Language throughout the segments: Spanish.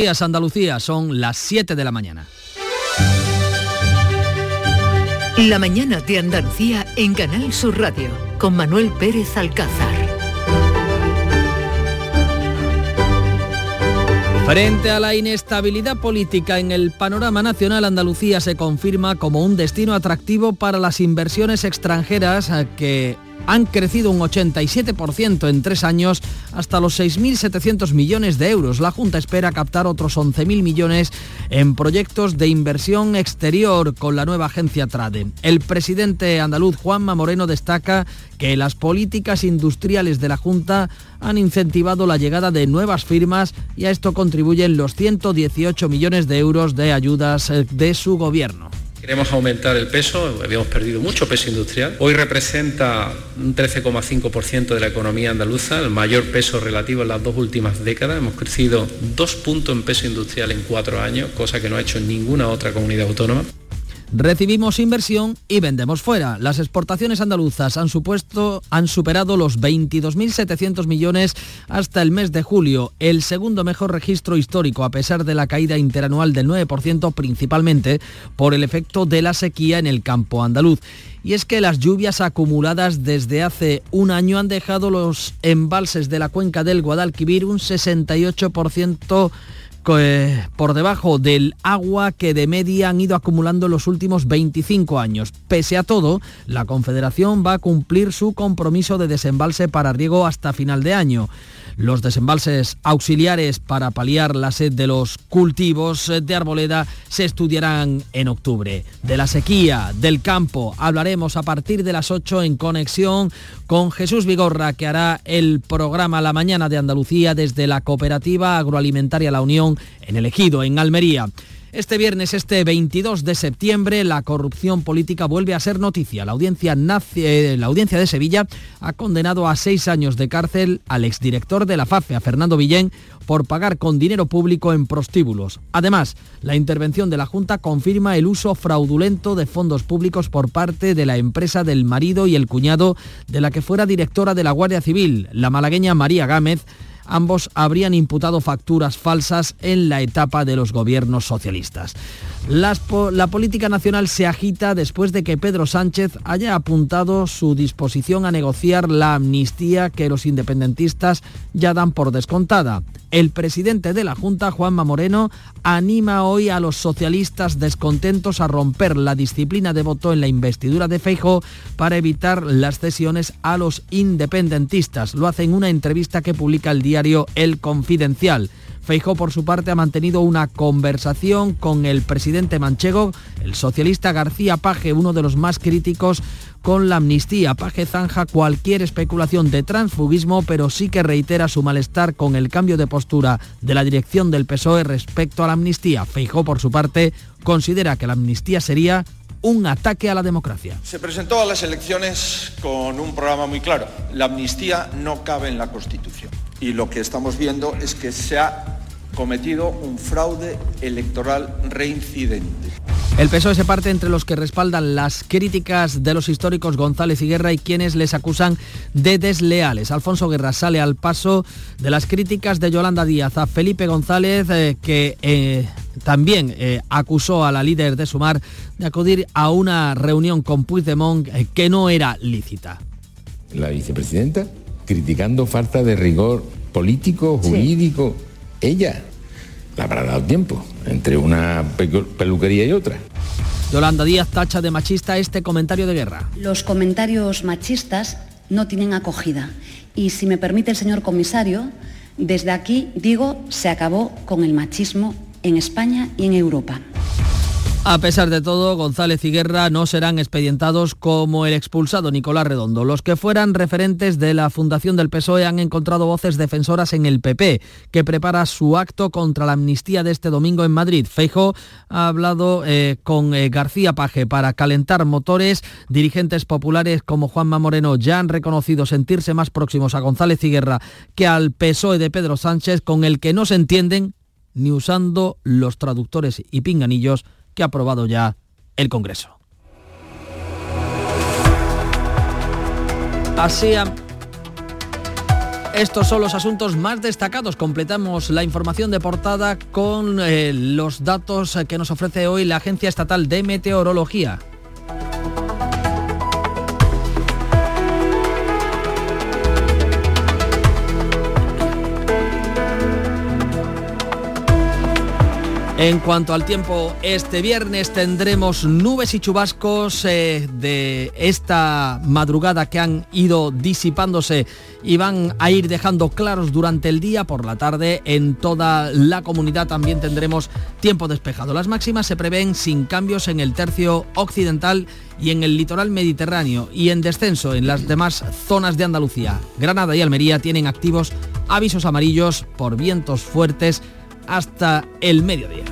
días, Andalucía, son las 7 de la mañana. La mañana de Andalucía en Canal Sur Radio con Manuel Pérez Alcázar. Frente a la inestabilidad política en el panorama nacional, Andalucía se confirma como un destino atractivo para las inversiones extranjeras eh, que han crecido un 87% en tres años hasta los 6.700 millones de euros. La Junta espera captar otros 11.000 millones en proyectos de inversión exterior con la nueva agencia Trade. El presidente andaluz Juanma Moreno destaca que las políticas industriales de la Junta han incentivado la llegada de nuevas firmas y a esto contribuyen los 118 millones de euros de ayudas eh, de su gobierno. Queremos aumentar el peso, habíamos perdido mucho peso industrial. Hoy representa un 13,5% de la economía andaluza, el mayor peso relativo en las dos últimas décadas. Hemos crecido dos puntos en peso industrial en cuatro años, cosa que no ha hecho ninguna otra comunidad autónoma. Recibimos inversión y vendemos fuera. Las exportaciones andaluzas han, supuesto, han superado los 22.700 millones hasta el mes de julio, el segundo mejor registro histórico a pesar de la caída interanual del 9%, principalmente por el efecto de la sequía en el campo andaluz. Y es que las lluvias acumuladas desde hace un año han dejado los embalses de la cuenca del Guadalquivir un 68% eh, por debajo del agua que de media han ido acumulando los últimos 25 años. Pese a todo, la Confederación va a cumplir su compromiso de desembalse para riego hasta final de año. Los desembalses auxiliares para paliar la sed de los cultivos de arboleda se estudiarán en octubre. De la sequía, del campo, hablaremos a partir de las 8 en conexión con Jesús Vigorra, que hará el programa La Mañana de Andalucía desde la Cooperativa Agroalimentaria La Unión en el Ejido, en Almería. Este viernes, este 22 de septiembre, la corrupción política vuelve a ser noticia. La audiencia, eh, la audiencia de Sevilla ha condenado a seis años de cárcel al exdirector de la FAFE, a Fernando Villén, por pagar con dinero público en prostíbulos. Además, la intervención de la Junta confirma el uso fraudulento de fondos públicos por parte de la empresa del marido y el cuñado de la que fuera directora de la Guardia Civil, la malagueña María Gámez, ambos habrían imputado facturas falsas en la etapa de los gobiernos socialistas. La política nacional se agita después de que Pedro Sánchez haya apuntado su disposición a negociar la amnistía que los independentistas ya dan por descontada. El presidente de la Junta, Juanma Moreno, anima hoy a los socialistas descontentos a romper la disciplina de voto en la investidura de Feijo para evitar las cesiones a los independentistas. Lo hace en una entrevista que publica el diario El Confidencial. Feijó, por su parte, ha mantenido una conversación con el presidente manchego, el socialista García Paje, uno de los más críticos con la amnistía. Paje zanja cualquier especulación de transfugismo, pero sí que reitera su malestar con el cambio de postura de la dirección del PSOE respecto a la amnistía. Feijó, por su parte, considera que la amnistía sería un ataque a la democracia. Se presentó a las elecciones con un programa muy claro. La amnistía no cabe en la Constitución. Y lo que estamos viendo es que se ha cometido un fraude electoral reincidente. El PSOE se parte entre los que respaldan las críticas de los históricos González y Guerra y quienes les acusan de desleales. Alfonso Guerra sale al paso de las críticas de Yolanda Díaz a Felipe González, eh, que eh, también eh, acusó a la líder de Sumar de acudir a una reunión con Puigdemont que no era lícita. La vicepresidenta criticando falta de rigor político, jurídico ella la habrá dado tiempo entre una peluquería y otra. Yolanda Díaz tacha de machista este comentario de guerra. Los comentarios machistas no tienen acogida. Y si me permite el señor comisario, desde aquí digo, se acabó con el machismo en España y en Europa. A pesar de todo, González y Guerra no serán expedientados como el expulsado Nicolás Redondo. Los que fueran referentes de la fundación del PSOE han encontrado voces defensoras en el PP, que prepara su acto contra la amnistía de este domingo en Madrid. Feijo ha hablado eh, con eh, García Paje para calentar motores. Dirigentes populares como Juanma Moreno ya han reconocido sentirse más próximos a González y Guerra que al PSOE de Pedro Sánchez, con el que no se entienden ni usando los traductores y pinganillos que ha aprobado ya el Congreso. Así Estos son los asuntos más destacados. Completamos la información de portada con eh, los datos que nos ofrece hoy la Agencia Estatal de Meteorología. En cuanto al tiempo, este viernes tendremos nubes y chubascos eh, de esta madrugada que han ido disipándose y van a ir dejando claros durante el día. Por la tarde en toda la comunidad también tendremos tiempo despejado. Las máximas se prevén sin cambios en el tercio occidental y en el litoral mediterráneo y en descenso en las demás zonas de Andalucía. Granada y Almería tienen activos avisos amarillos por vientos fuertes hasta el mediodía.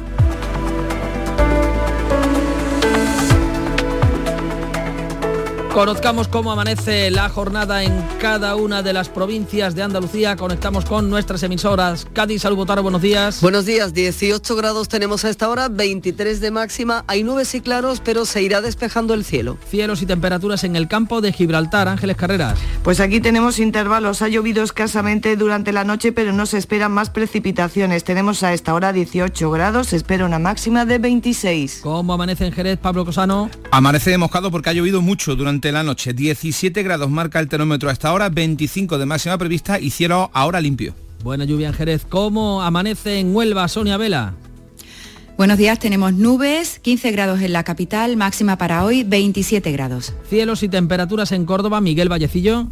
Conozcamos cómo amanece la jornada en cada una de las provincias de Andalucía. Conectamos con nuestras emisoras. Cádiz, Salud, buenos días. Buenos días, 18 grados tenemos a esta hora, 23 de máxima. Hay nubes y claros, pero se irá despejando el cielo. Cielos y temperaturas en el campo de Gibraltar. Ángeles Carreras. Pues aquí tenemos intervalos. Ha llovido escasamente durante la noche, pero no se esperan más precipitaciones. Tenemos a esta hora 18 grados, se espera una máxima de 26. ¿Cómo amanece en Jerez, Pablo Cosano? Amanece moscado porque ha llovido mucho durante la noche. 17 grados marca el termómetro hasta ahora, 25 de máxima prevista y cielo ahora limpio. Buena lluvia en Jerez. ¿Cómo amanece en Huelva, Sonia Vela? Buenos días, tenemos nubes, 15 grados en la capital, máxima para hoy 27 grados. Cielos y temperaturas en Córdoba, Miguel Vallecillo.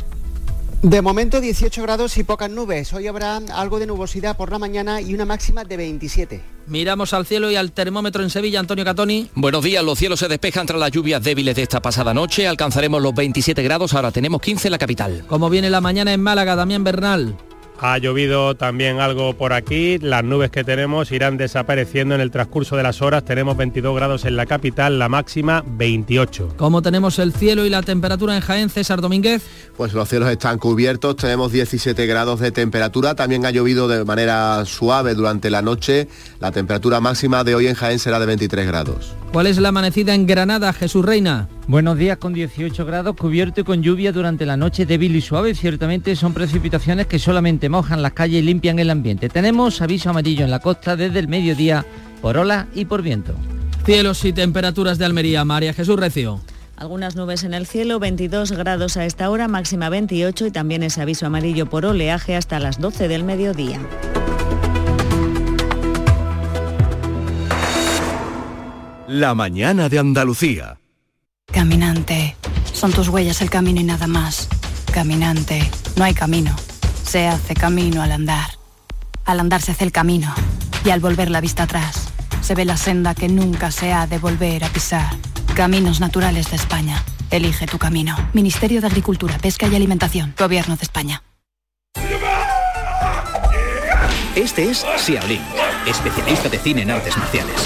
De momento 18 grados y pocas nubes. Hoy habrá algo de nubosidad por la mañana y una máxima de 27. Miramos al cielo y al termómetro en Sevilla, Antonio Catoni. Buenos días, los cielos se despejan tras las lluvias débiles de esta pasada noche. Alcanzaremos los 27 grados, ahora tenemos 15 en la capital. ¿Cómo viene la mañana en Málaga, Damián Bernal? Ha llovido también algo por aquí, las nubes que tenemos irán desapareciendo en el transcurso de las horas, tenemos 22 grados en la capital, la máxima 28. ¿Cómo tenemos el cielo y la temperatura en Jaén, César Domínguez? Pues los cielos están cubiertos, tenemos 17 grados de temperatura, también ha llovido de manera suave durante la noche, la temperatura máxima de hoy en Jaén será de 23 grados. ¿Cuál es la amanecida en Granada, Jesús Reina? Buenos días con 18 grados, cubierto y con lluvia durante la noche débil y suave. Ciertamente son precipitaciones que solamente mojan las calles y limpian el ambiente. Tenemos aviso amarillo en la costa desde el mediodía por ola y por viento. Cielos y temperaturas de Almería, María Jesús Recio. Algunas nubes en el cielo, 22 grados a esta hora, máxima 28 y también es aviso amarillo por oleaje hasta las 12 del mediodía. La mañana de Andalucía. Caminante, son tus huellas el camino y nada más. Caminante, no hay camino. Se hace camino al andar. Al andar se hace el camino y al volver la vista atrás se ve la senda que nunca se ha de volver a pisar. Caminos Naturales de España. Elige tu camino. Ministerio de Agricultura, Pesca y Alimentación. Gobierno de España. Este es Xiaolin, especialista de cine en artes marciales.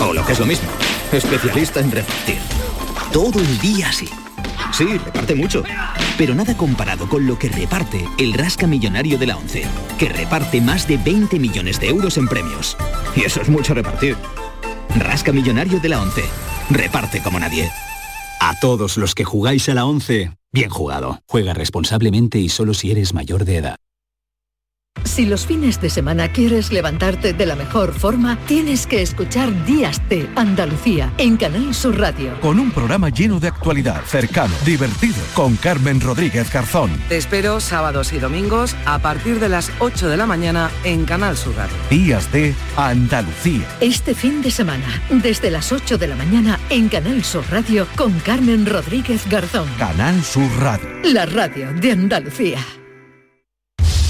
O lo que es lo mismo, especialista en repartir. Todo el día así. Sí, reparte mucho. Pero nada comparado con lo que reparte el Rasca Millonario de la ONCE, que reparte más de 20 millones de euros en premios. Y eso es mucho repartir. Rasca Millonario de la ONCE. Reparte como nadie. A todos los que jugáis a la 11, bien jugado. Juega responsablemente y solo si eres mayor de edad. Si los fines de semana quieres levantarte de la mejor forma, tienes que escuchar Días de Andalucía en Canal Sur Radio. Con un programa lleno de actualidad, cercano, divertido, con Carmen Rodríguez Garzón. Te espero sábados y domingos a partir de las 8 de la mañana en Canal Sur Radio. Días de Andalucía. Este fin de semana, desde las 8 de la mañana en Canal Sur Radio con Carmen Rodríguez Garzón. Canal Sur Radio. La radio de Andalucía.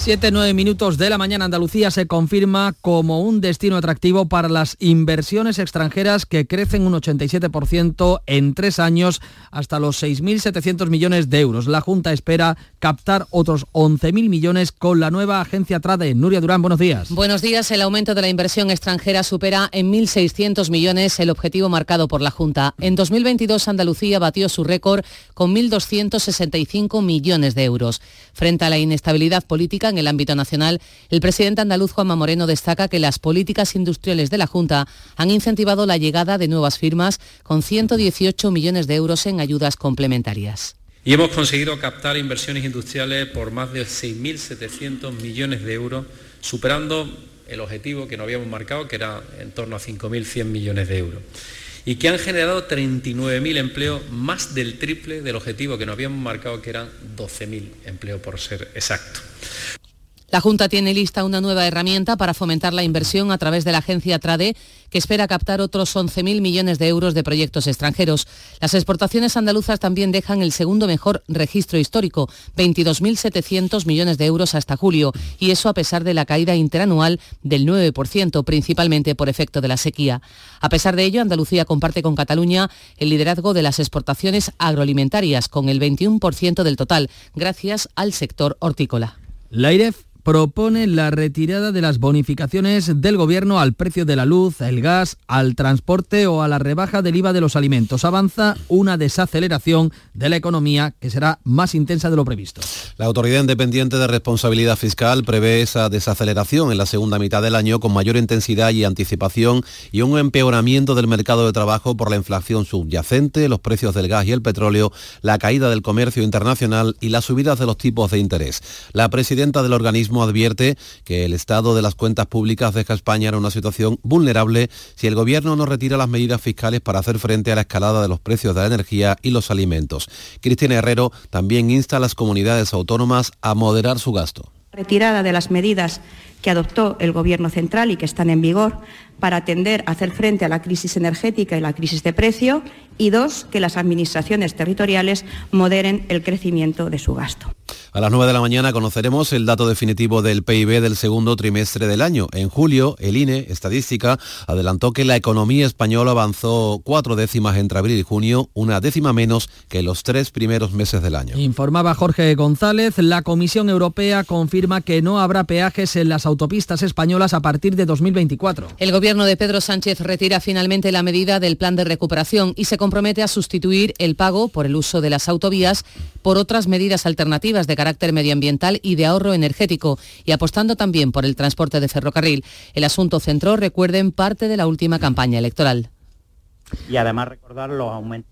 7-9 minutos de la mañana Andalucía se confirma como un destino atractivo para las inversiones extranjeras que crecen un 87% en tres años hasta los 6.700 millones de euros. La Junta espera captar otros 11.000 millones con la nueva agencia Trade. Nuria Durán, buenos días. Buenos días. El aumento de la inversión extranjera supera en 1.600 millones el objetivo marcado por la Junta. En 2022 Andalucía batió su récord con 1.265 millones de euros. Frente a la inestabilidad política en el ámbito nacional, el presidente andaluz Juanma Moreno destaca que las políticas industriales de la Junta han incentivado la llegada de nuevas firmas con 118 millones de euros en ayudas complementarias. Y hemos conseguido captar inversiones industriales por más de 6.700 millones de euros, superando el objetivo que nos habíamos marcado, que era en torno a 5.100 millones de euros y que han generado 39.000 empleos, más del triple del objetivo que nos habíamos marcado, que eran 12.000 empleos por ser exacto. La Junta tiene lista una nueva herramienta para fomentar la inversión a través de la agencia Trade, que espera captar otros 11.000 millones de euros de proyectos extranjeros. Las exportaciones andaluzas también dejan el segundo mejor registro histórico, 22.700 millones de euros hasta julio, y eso a pesar de la caída interanual del 9%, principalmente por efecto de la sequía. A pesar de ello, Andalucía comparte con Cataluña el liderazgo de las exportaciones agroalimentarias, con el 21% del total, gracias al sector hortícola. La propone la retirada de las bonificaciones del gobierno al precio de la luz, el gas, al transporte o a la rebaja del IVA de los alimentos. Avanza una desaceleración de la economía que será más intensa de lo previsto. La Autoridad Independiente de Responsabilidad Fiscal prevé esa desaceleración en la segunda mitad del año con mayor intensidad y anticipación y un empeoramiento del mercado de trabajo por la inflación subyacente, los precios del gas y el petróleo, la caída del comercio internacional y las subidas de los tipos de interés. La presidenta del organismo advierte que el estado de las cuentas públicas deja a España en una situación vulnerable si el gobierno no retira las medidas fiscales para hacer frente a la escalada de los precios de la energía y los alimentos. Cristina Herrero también insta a las comunidades autónomas a moderar su gasto. Retirada de las medidas que adoptó el Gobierno central y que están en vigor para atender a hacer frente a la crisis energética y la crisis de precio y dos, que las administraciones territoriales moderen el crecimiento de su gasto. A las 9 de la mañana conoceremos el dato definitivo del PIB del segundo trimestre del año. En julio, el INE, Estadística, adelantó que la economía española avanzó cuatro décimas entre abril y junio, una décima menos que los tres primeros meses del año. Informaba Jorge González, la Comisión Europea confirma que no habrá peajes en las autopistas españolas a partir de 2024. El gobierno de Pedro Sánchez retira finalmente la medida del plan de recuperación y se compromete a sustituir el pago por el uso de las autovías por otras medidas alternativas de carácter medioambiental y de ahorro energético y apostando también por el transporte de ferrocarril. El asunto centró, recuerden, parte de la última campaña electoral. Y además recordar los aumentos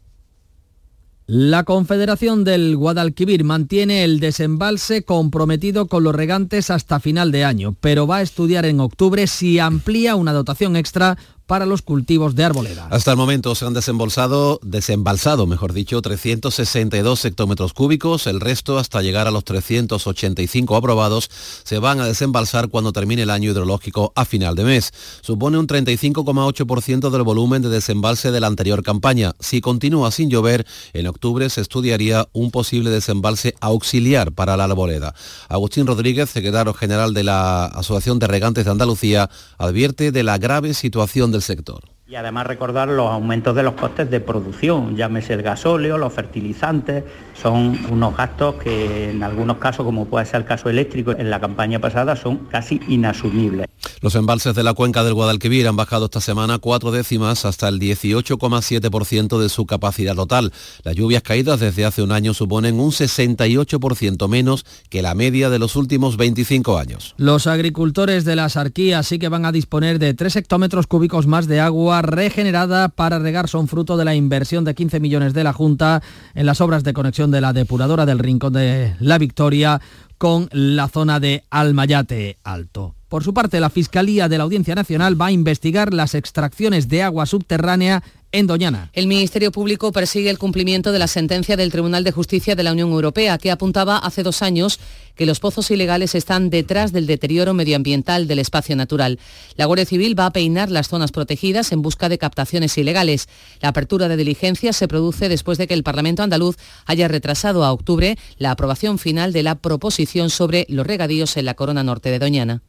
la Confederación del Guadalquivir mantiene el desembalse comprometido con los regantes hasta final de año, pero va a estudiar en octubre si amplía una dotación extra para los cultivos de arboleda. Hasta el momento se han desembolsado, desembalsado, mejor dicho, 362 hectómetros cúbicos, el resto hasta llegar a los 385 aprobados se van a desembalsar cuando termine el año hidrológico a final de mes. Supone un 35,8% del volumen de desembalse de la anterior campaña. Si continúa sin llover, en octubre se estudiaría un posible desembalse auxiliar para la arboleda. Agustín Rodríguez, secretario general de la Asociación de Regantes de Andalucía, advierte de la grave situación de sector. Y además recordar los aumentos de los costes de producción, llámese el gasóleo, los fertilizantes, son unos gastos que en algunos casos, como puede ser el caso eléctrico, en la campaña pasada son casi inasumibles. Los embalses de la cuenca del Guadalquivir han bajado esta semana cuatro décimas hasta el 18,7% de su capacidad total. Las lluvias caídas desde hace un año suponen un 68% menos que la media de los últimos 25 años. Los agricultores de la Sarquía sí que van a disponer de 3 hectómetros cúbicos más de agua regenerada para regar. Son fruto de la inversión de 15 millones de la Junta en las obras de conexión de la depuradora del Rincón de la Victoria con la zona de Almayate Alto. Por su parte, la Fiscalía de la Audiencia Nacional va a investigar las extracciones de agua subterránea en Doñana. El Ministerio Público persigue el cumplimiento de la sentencia del Tribunal de Justicia de la Unión Europea, que apuntaba hace dos años que los pozos ilegales están detrás del deterioro medioambiental del espacio natural. La Guardia Civil va a peinar las zonas protegidas en busca de captaciones ilegales. La apertura de diligencias se produce después de que el Parlamento andaluz haya retrasado a octubre la aprobación final de la proposición sobre los regadíos en la corona norte de Doñana.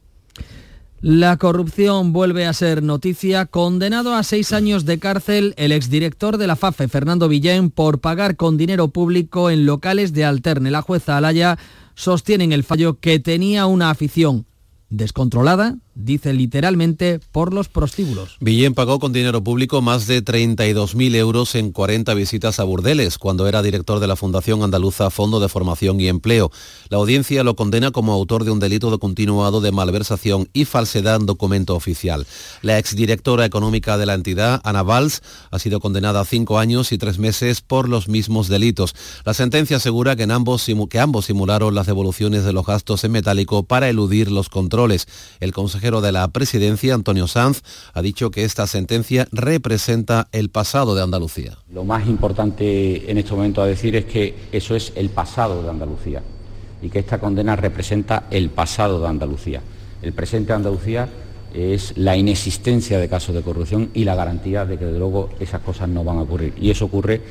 La corrupción vuelve a ser noticia. Condenado a seis años de cárcel el exdirector de la FAFE, Fernando Villén, por pagar con dinero público en locales de Alterne. La jueza Alaya sostiene en el fallo que tenía una afición descontrolada dice literalmente por los prostíbulos. Villén pagó con dinero público más de 32.000 euros en 40 visitas a burdeles cuando era director de la Fundación Andaluza Fondo de Formación y Empleo. La audiencia lo condena como autor de un delito de continuado de malversación y falsedad en documento oficial. La exdirectora económica de la entidad, Ana Valls, ha sido condenada a cinco años y tres meses por los mismos delitos. La sentencia asegura que, en ambos, que ambos simularon las devoluciones de los gastos en metálico para eludir los controles. El consejero de la presidencia, Antonio Sanz, ha dicho que esta sentencia representa el pasado de Andalucía. Lo más importante en este momento a decir es que eso es el pasado de Andalucía y que esta condena representa el pasado de Andalucía. El presente de Andalucía es la inexistencia de casos de corrupción y la garantía de que de luego esas cosas no van a ocurrir. Y eso ocurre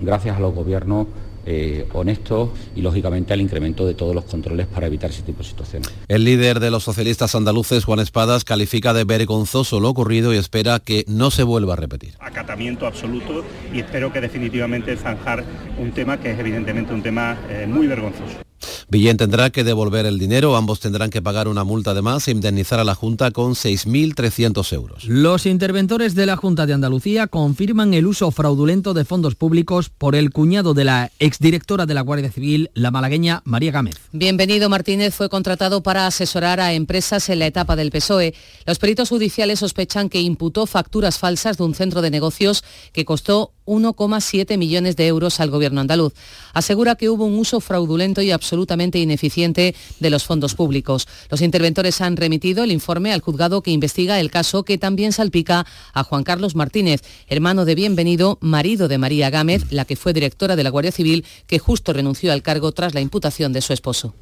gracias a los gobiernos eh, honestos y lógicamente al incremento de todos los controles para evitar ese tipo de situaciones. El líder de los socialistas andaluces, Juan Espadas, califica de vergonzoso lo ocurrido y espera que no se vuelva a repetir. Acatamiento absoluto y espero que definitivamente zanjar un tema que es evidentemente un tema eh, muy vergonzoso. Villén tendrá que devolver el dinero, ambos tendrán que pagar una multa de más e indemnizar a la Junta con 6.300 euros. Los interventores de la Junta de Andalucía confirman el uso fraudulento de fondos públicos por el cuñado de la exdirectora de la Guardia Civil, la malagueña María Gámez. Bienvenido Martínez fue contratado para asesorar a empresas en la etapa del PSOE. Los peritos judiciales sospechan que imputó facturas falsas de un centro de negocios que costó 1,7 millones de euros al gobierno andaluz. Asegura que hubo un uso fraudulento y absolutamente ineficiente de los fondos públicos. Los interventores han remitido el informe al juzgado que investiga el caso que también salpica a Juan Carlos Martínez, hermano de Bienvenido, marido de María Gámez, la que fue directora de la Guardia Civil, que justo renunció al cargo tras la imputación de su esposo.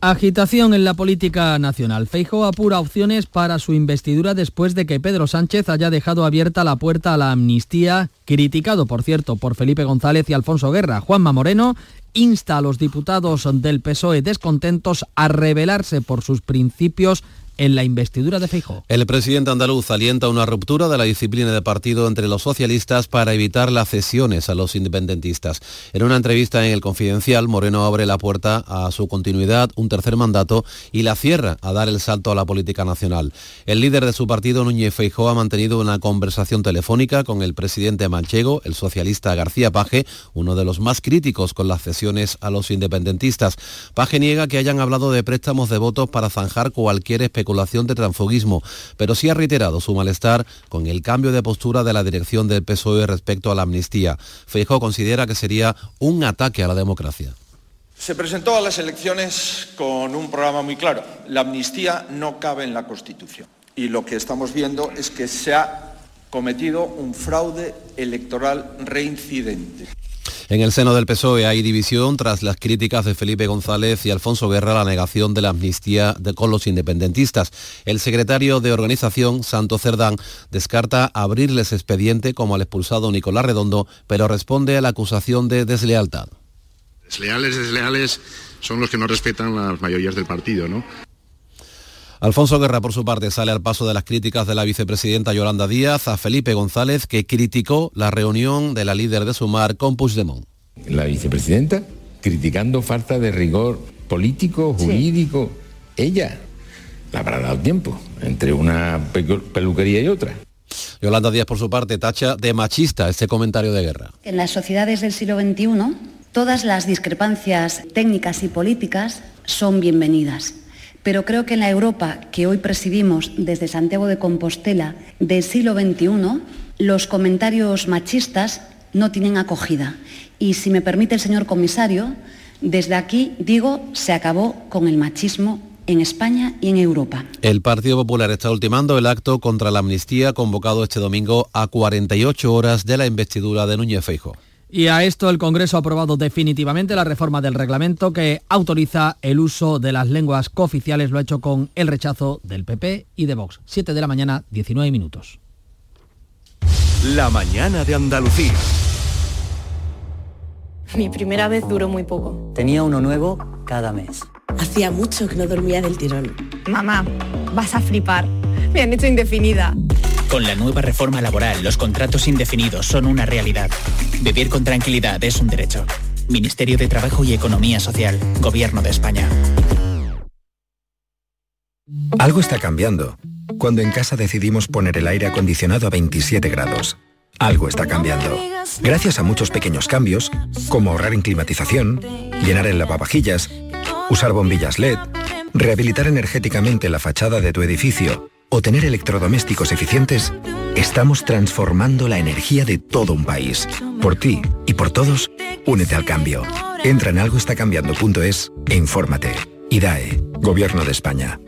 Agitación en la política nacional. Feijóo apura opciones para su investidura después de que Pedro Sánchez haya dejado abierta la puerta a la amnistía, criticado, por cierto, por Felipe González y Alfonso Guerra. Juanma Moreno insta a los diputados del PSOE descontentos a rebelarse por sus principios en la investidura de Feijóo. El presidente andaluz alienta una ruptura de la disciplina de partido entre los socialistas para evitar las cesiones a los independentistas. En una entrevista en El Confidencial, Moreno abre la puerta a su continuidad, un tercer mandato y la cierra a dar el salto a la política nacional. El líder de su partido, Núñez Feijóo, ha mantenido una conversación telefónica con el presidente manchego, el socialista García Paje, uno de los más críticos con las cesiones a los independentistas. Paje niega que hayan hablado de préstamos de votos para zanjar cualquier especulación de transfugismo, pero sí ha reiterado su malestar con el cambio de postura de la dirección del PSOE respecto a la amnistía. Feijóo considera que sería un ataque a la democracia. Se presentó a las elecciones con un programa muy claro. La amnistía no cabe en la Constitución. Y lo que estamos viendo es que se ha cometido un fraude electoral reincidente. En el seno del PSOE hay división tras las críticas de Felipe González y Alfonso Guerra a la negación de la amnistía con los independentistas. El secretario de organización, Santo Cerdán, descarta abrirles expediente como al expulsado Nicolás Redondo, pero responde a la acusación de deslealtad. Desleales, desleales son los que no respetan las mayorías del partido, ¿no? Alfonso Guerra, por su parte, sale al paso de las críticas de la vicepresidenta Yolanda Díaz a Felipe González, que criticó la reunión de la líder de Sumar con Puigdemont. La vicepresidenta criticando falta de rigor político, jurídico. Sí. Ella la habrá dado tiempo entre una peluquería y otra. Yolanda Díaz, por su parte, tacha de machista este comentario de guerra. En las sociedades del siglo XXI, todas las discrepancias técnicas y políticas son bienvenidas pero creo que en la Europa que hoy presidimos desde Santiago de Compostela del siglo XXI, los comentarios machistas no tienen acogida. Y si me permite el señor comisario, desde aquí digo, se acabó con el machismo en España y en Europa. El Partido Popular está ultimando el acto contra la amnistía convocado este domingo a 48 horas de la investidura de Núñez Feijóo. Y a esto el Congreso ha aprobado definitivamente la reforma del reglamento que autoriza el uso de las lenguas cooficiales. Lo ha hecho con el rechazo del PP y de Vox. 7 de la mañana, 19 minutos. La mañana de Andalucía. Mi primera vez duró muy poco. Tenía uno nuevo cada mes. Hacía mucho que no dormía del tirón. Mamá, vas a flipar. Me han hecho indefinida. Con la nueva reforma laboral, los contratos indefinidos son una realidad. Vivir con tranquilidad es un derecho. Ministerio de Trabajo y Economía Social, Gobierno de España. Algo está cambiando. Cuando en casa decidimos poner el aire acondicionado a 27 grados. Algo está cambiando. Gracias a muchos pequeños cambios, como ahorrar en climatización, llenar el lavavajillas, usar bombillas LED, rehabilitar energéticamente la fachada de tu edificio o tener electrodomésticos eficientes, estamos transformando la energía de todo un país. Por ti y por todos, únete al cambio. Entra en algoestacambiando.es e infórmate. IDAE, Gobierno de España.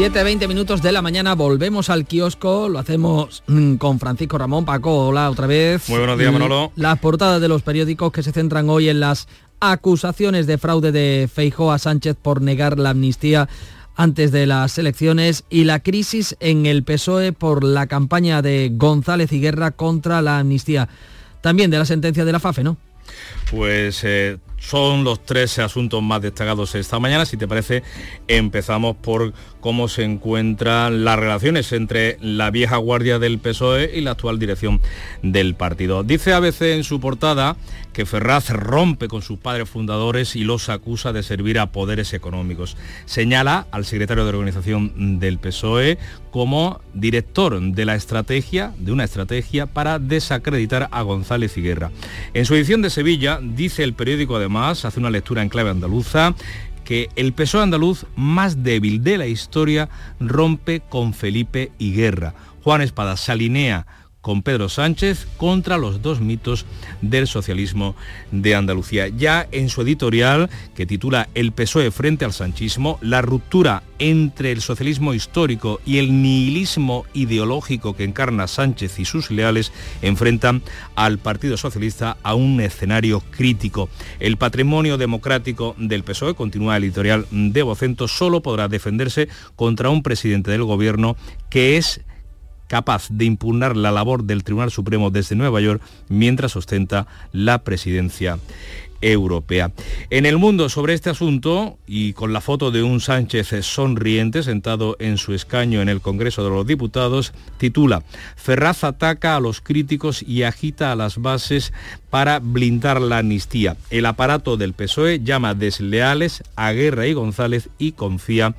7.20 minutos de la mañana, volvemos al kiosco, lo hacemos mm, con Francisco Ramón Paco, hola otra vez. Muy buenos días, Manolo. Las portadas de los periódicos que se centran hoy en las acusaciones de fraude de Feijóo a Sánchez por negar la amnistía antes de las elecciones y la crisis en el PSOE por la campaña de González y Guerra contra la amnistía. También de la sentencia de la FAFE, ¿no? Pues eh, son los tres asuntos más destacados esta mañana. Si te parece, empezamos por cómo se encuentran las relaciones entre la vieja guardia del PSOE y la actual dirección del partido. Dice ABC en su portada que Ferraz rompe con sus padres fundadores y los acusa de servir a poderes económicos. Señala al secretario de organización del PSOE como director de la estrategia, de una estrategia para desacreditar a González y Guerra. En su edición de Sevilla dice el periódico además, hace una lectura en clave andaluza, que el PSOE andaluz más débil de la historia rompe con Felipe y Guerra. Juan Espada se alinea con Pedro Sánchez contra los dos mitos del socialismo de Andalucía. Ya en su editorial, que titula El PSOE frente al sanchismo, la ruptura entre el socialismo histórico y el nihilismo ideológico que encarna Sánchez y sus leales enfrentan al Partido Socialista a un escenario crítico. El patrimonio democrático del PSOE, continúa el editorial de Vocento, solo podrá defenderse contra un presidente del gobierno que es capaz de impugnar la labor del Tribunal Supremo desde Nueva York mientras ostenta la presidencia europea. En el mundo sobre este asunto y con la foto de un Sánchez sonriente sentado en su escaño en el Congreso de los Diputados, titula Ferraz ataca a los críticos y agita a las bases para blindar la amnistía. El aparato del PSOE llama desleales a Guerra y González y confía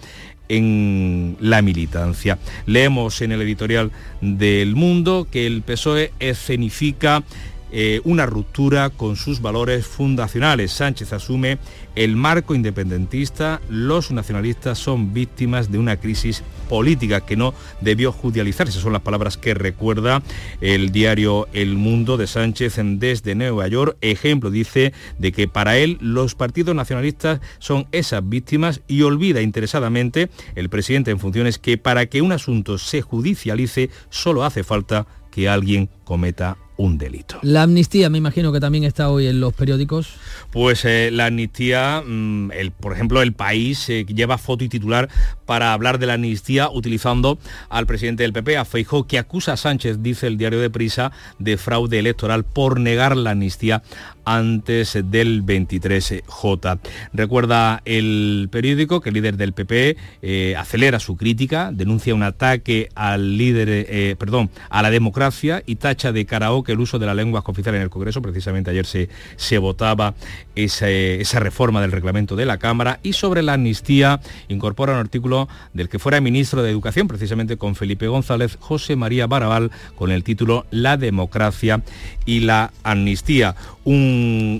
en la militancia. Leemos en el editorial del Mundo que el PSOE escenifica eh, una ruptura con sus valores fundacionales. Sánchez asume el marco independentista, los nacionalistas son víctimas de una crisis política que no debió judicializarse. Son las palabras que recuerda el diario El Mundo de Sánchez desde Nueva York. Ejemplo, dice, de que para él los partidos nacionalistas son esas víctimas y olvida interesadamente el presidente en funciones que para que un asunto se judicialice solo hace falta que alguien cometa un delito. La amnistía, me imagino que también está hoy en los periódicos. Pues eh, la amnistía, mm, el, por ejemplo, el país eh, lleva foto y titular para hablar de la amnistía utilizando al presidente del PP, a Feijóo, que acusa a Sánchez, dice el diario de Prisa, de fraude electoral por negar la amnistía antes del 23J. Recuerda el periódico que el líder del PP eh, acelera su crítica, denuncia un ataque al líder, perdón, a la democracia y tacha de karaoke el uso de la lengua oficial en el Congreso. Precisamente ayer se, se votaba esa, esa, reforma del reglamento de la Cámara y sobre la amnistía incorpora un artículo del que fuera ministro de Educación, precisamente con Felipe González, José María Barabal, con el título La democracia y la amnistía. Un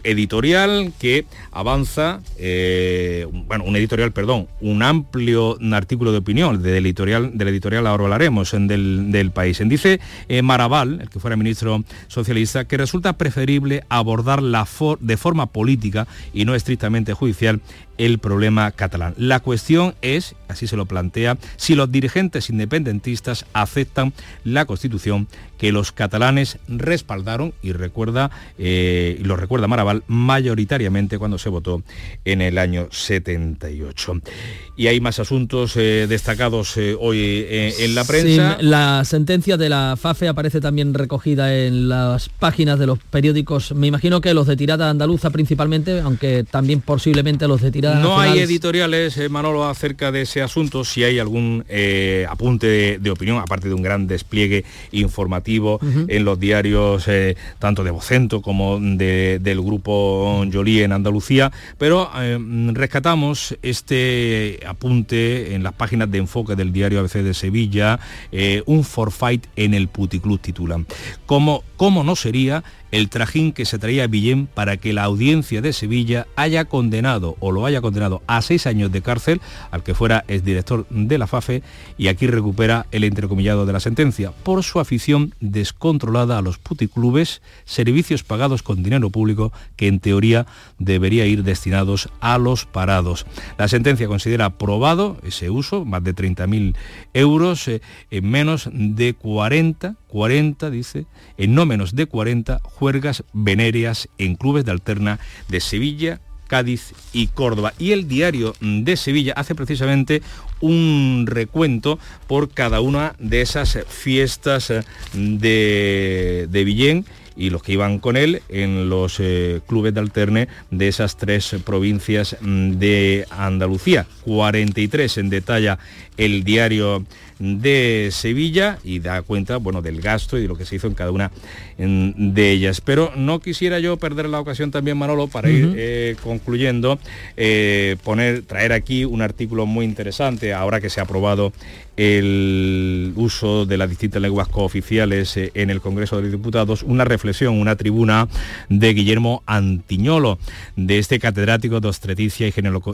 editorial que avanza, eh, bueno, un editorial, perdón, un amplio artículo de opinión del editorial, del editorial ahora hablaremos, en del, del país. En dice eh, Marabal, el que fuera ministro socialista, que resulta preferible abordar la de forma política y no estrictamente judicial el problema catalán. La cuestión es, así se lo plantea, si los dirigentes independentistas aceptan la Constitución que los catalanes respaldaron y recuerda, eh, lo recuerda Maraval, mayoritariamente cuando se votó en el año 78. Y hay más asuntos eh, destacados eh, hoy en la prensa. la sentencia de la FAFE aparece también recogida en las páginas de los periódicos, me imagino que los de tirada andaluza principalmente, aunque también posiblemente los de tirada No hay editoriales, eh, Manolo, acerca de ese asunto. Si hay algún eh, apunte de, de opinión, aparte de un gran despliegue informativo en los diarios, eh, tanto de Vocento como de- del grupo Jolie en Andalucía, pero rescatamos este apunte en las páginas de enfoque del diario ABC de Sevilla, un forfight en el puticlub titulan. ¿Cómo, ¿Cómo no sería el trajín que se traía Villén para que la audiencia de Sevilla haya condenado o lo haya condenado a seis años de cárcel al que fuera exdirector de la FAFE y aquí recupera el entrecomillado de la sentencia por su afición descontrolada a los puticlubes, servicios pagados con dinero público que en teoría debería ir destinados a los parados. La sentencia considera aprobado ese uso, más de 30.000 euros, eh, en menos de 40, 40 dice, en no menos de 40 juergas venéreas en clubes de alterna de Sevilla, Cádiz y Córdoba. Y el diario de Sevilla hace precisamente un recuento por cada una de esas fiestas eh, de, de Villén y los que iban con él en los eh, clubes de alterne de esas tres provincias mm, de Andalucía. 43 en detalla el diario de Sevilla y da cuenta bueno, del gasto y de lo que se hizo en cada una de ellas. Pero no quisiera yo perder la ocasión también, Manolo, para ir eh, concluyendo, eh, poner, traer aquí un artículo muy interesante, ahora que se ha aprobado el uso de las distintas lenguas cooficiales eh, en el Congreso de los Diputados, una reflexión, una tribuna de Guillermo Antiñolo, de este catedrático de obstetricia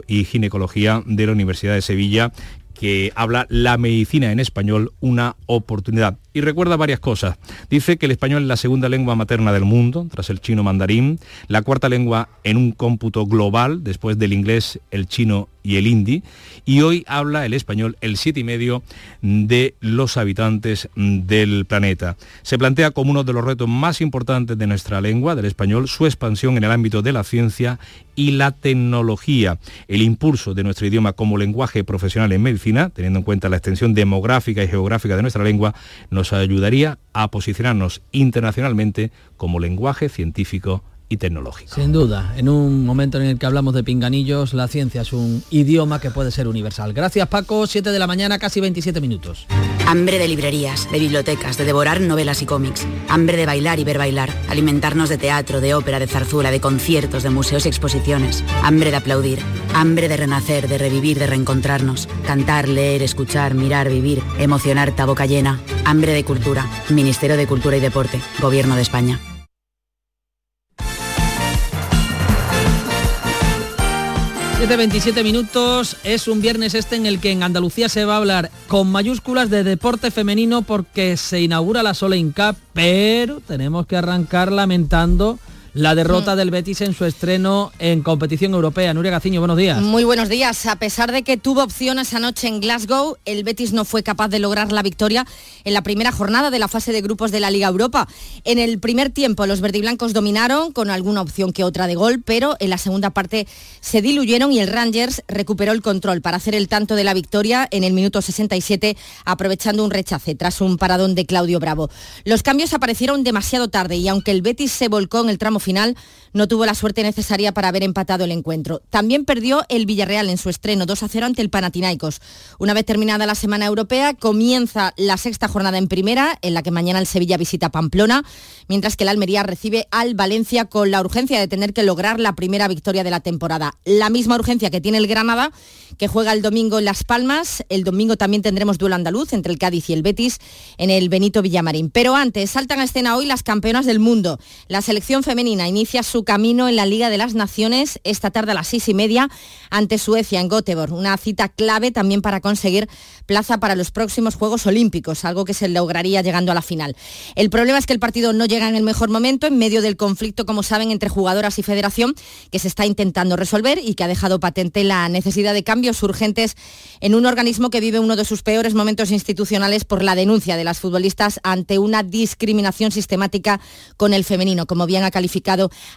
y ginecología de la Universidad de Sevilla, que habla la medicina en español una oportunidad. Y recuerda varias cosas. Dice que el español es la segunda lengua materna del mundo, tras el chino mandarín, la cuarta lengua en un cómputo global, después del inglés, el chino y el hindi, y hoy habla el español el siete y medio de los habitantes del planeta. Se plantea como uno de los retos más importantes de nuestra lengua, del español, su expansión en el ámbito de la ciencia y la tecnología, el impulso de nuestro idioma como lenguaje profesional en medicina, teniendo en cuenta la extensión demográfica y geográfica de nuestra lengua, nos ayudaría a posicionarnos internacionalmente como lenguaje científico y tecnológico. Sin duda, en un momento en el que hablamos de pinganillos, la ciencia es un idioma que puede ser universal. Gracias Paco, 7 de la mañana, casi 27 minutos. Hambre de librerías, de bibliotecas, de devorar novelas y cómics. Hambre de bailar y ver bailar. Alimentarnos de teatro, de ópera, de zarzuela, de conciertos, de museos y exposiciones. Hambre de aplaudir. Hambre de renacer, de revivir, de reencontrarnos. Cantar, leer, escuchar, mirar, vivir. Emocionar, ta boca llena. Hambre de cultura. Ministerio de Cultura y Deporte. Gobierno de España. 7.27 minutos, es un viernes este en el que en Andalucía se va a hablar con mayúsculas de deporte femenino porque se inaugura la Soleil Cup, pero tenemos que arrancar lamentando la derrota del Betis en su estreno en competición europea. Nuria Gaciño, buenos días. Muy buenos días. A pesar de que tuvo opciones anoche en Glasgow, el Betis no fue capaz de lograr la victoria en la primera jornada de la fase de grupos de la Liga Europa. En el primer tiempo los verdiblancos dominaron con alguna opción que otra de gol, pero en la segunda parte se diluyeron y el Rangers recuperó el control para hacer el tanto de la victoria en el minuto 67, aprovechando un rechace tras un paradón de Claudio Bravo. Los cambios aparecieron demasiado tarde y aunque el Betis se volcó en el tramo final, no tuvo la suerte necesaria para haber empatado el encuentro. También perdió el Villarreal en su estreno 2 a 0 ante el Panathinaikos. Una vez terminada la semana europea, comienza la sexta jornada en primera, en la que mañana el Sevilla visita Pamplona, mientras que el Almería recibe al Valencia con la urgencia de tener que lograr la primera victoria de la temporada. La misma urgencia que tiene el Granada, que juega el domingo en Las Palmas. El domingo también tendremos duelo andaluz entre el Cádiz y el Betis en el Benito Villamarín. Pero antes, saltan a escena hoy las campeonas del mundo. La selección femenina inicia su camino en la Liga de las Naciones esta tarde a las seis y media ante Suecia en Göteborg. Una cita clave también para conseguir plaza para los próximos Juegos Olímpicos, algo que se lograría llegando a la final. El problema es que el partido no llega en el mejor momento, en medio del conflicto, como saben, entre jugadoras y federación, que se está intentando resolver y que ha dejado patente la necesidad de cambios urgentes en un organismo que vive uno de sus peores momentos institucionales por la denuncia de las futbolistas ante una discriminación sistemática con el femenino, como bien ha calificado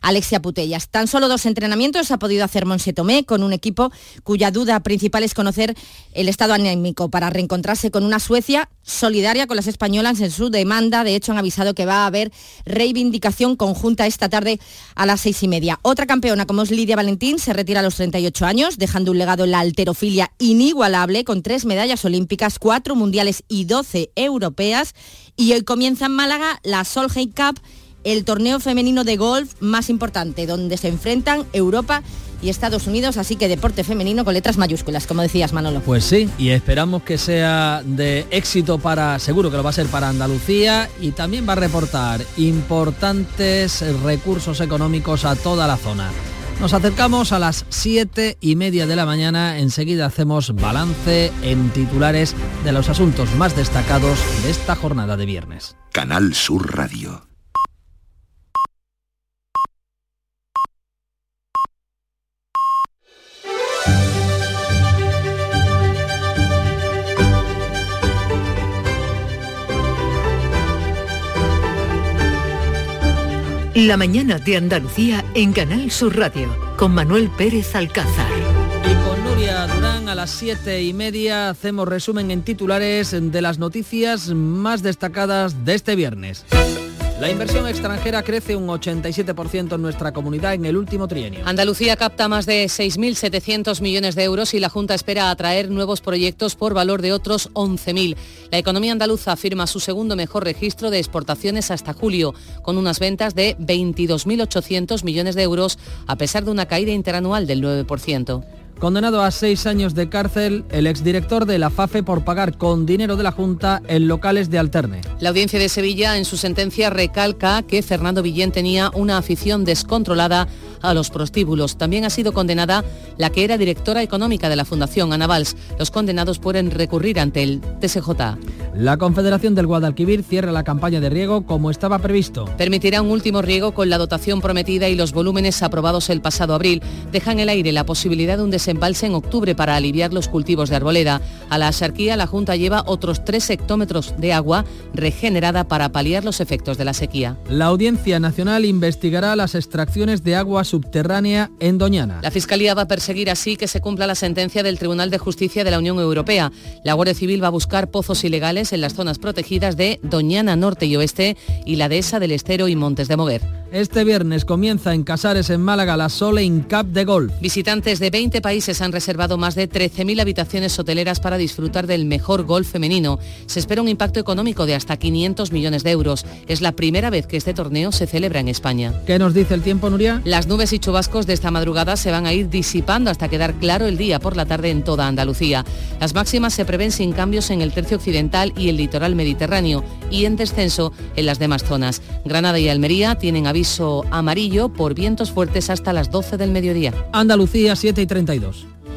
Alexia Putellas. Tan solo dos entrenamientos ha podido hacer Monse Tomé con un equipo cuya duda principal es conocer el estado anímico para reencontrarse con una Suecia solidaria con las españolas en su demanda. De hecho, han avisado que va a haber reivindicación conjunta esta tarde a las seis y media. Otra campeona como es Lidia Valentín se retira a los 38 años, dejando un legado en la alterofilia inigualable con tres medallas olímpicas, cuatro mundiales y 12 europeas. Y hoy comienza en Málaga la Solheim Cup, el torneo femenino de golf más importante, donde se enfrentan Europa y Estados Unidos, así que deporte femenino con letras mayúsculas, como decías Manolo. Pues sí, y esperamos que sea de éxito para, seguro que lo va a ser para Andalucía y también va a reportar importantes recursos económicos a toda la zona. Nos acercamos a las siete y media de la mañana, enseguida hacemos balance en titulares de los asuntos más destacados de esta jornada de viernes. Canal Sur Radio. La mañana de Andalucía en Canal Sur Radio con Manuel Pérez Alcázar. Y con Nuria Durán a las siete y media hacemos resumen en titulares de las noticias más destacadas de este viernes. La inversión extranjera crece un 87% en nuestra comunidad en el último trienio. Andalucía capta más de 6.700 millones de euros y la Junta espera atraer nuevos proyectos por valor de otros 11.000. La economía andaluza firma su segundo mejor registro de exportaciones hasta julio, con unas ventas de 22.800 millones de euros, a pesar de una caída interanual del 9%. Condenado a seis años de cárcel el exdirector de la FAFE por pagar con dinero de la Junta en locales de Alterne. La audiencia de Sevilla en su sentencia recalca que Fernando Villén tenía una afición descontrolada a los prostíbulos. También ha sido condenada la que era directora económica de la Fundación Ana Valls. Los condenados pueden recurrir ante el TSJ. La Confederación del Guadalquivir cierra la campaña de riego como estaba previsto. Permitirá un último riego con la dotación prometida y los volúmenes aprobados el pasado abril. Dejan en el aire la posibilidad de un desembalse en octubre para aliviar los cultivos de arboleda. A la Asarquía la Junta lleva otros tres hectómetros de agua regenerada para paliar los efectos de la sequía. La Audiencia Nacional investigará las extracciones de agua subterránea en Doñana. La Fiscalía va a perseguir así que se cumpla la sentencia del Tribunal de Justicia de la Unión Europea. La Guardia Civil va a buscar pozos ilegales en las zonas protegidas de Doñana Norte y Oeste y la Dehesa del Estero y Montes de Moguer. Este viernes comienza en Casares, en Málaga, la Soleil Cup de golf. Visitantes de 20 países han reservado más de 13.000 habitaciones hoteleras para disfrutar del mejor golf femenino. Se espera un impacto económico de hasta 500 millones de euros. Es la primera vez que este torneo se celebra en España. ¿Qué nos dice el tiempo, Nuria? Las nubes y chubascos de esta madrugada se van a ir disipando hasta quedar claro el día por la tarde en toda Andalucía. Las máximas se prevén sin cambios en el tercio occidental y el litoral mediterráneo y en descenso en las demás zonas. Granada y Almería tienen aviso amarillo por vientos fuertes hasta las 12 del mediodía. Andalucía 7 y 32.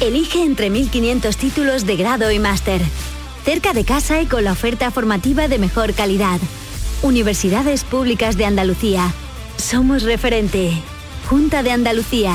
Elige entre 1.500 títulos de grado y máster. Cerca de casa y con la oferta formativa de mejor calidad. Universidades Públicas de Andalucía. Somos referente. Junta de Andalucía.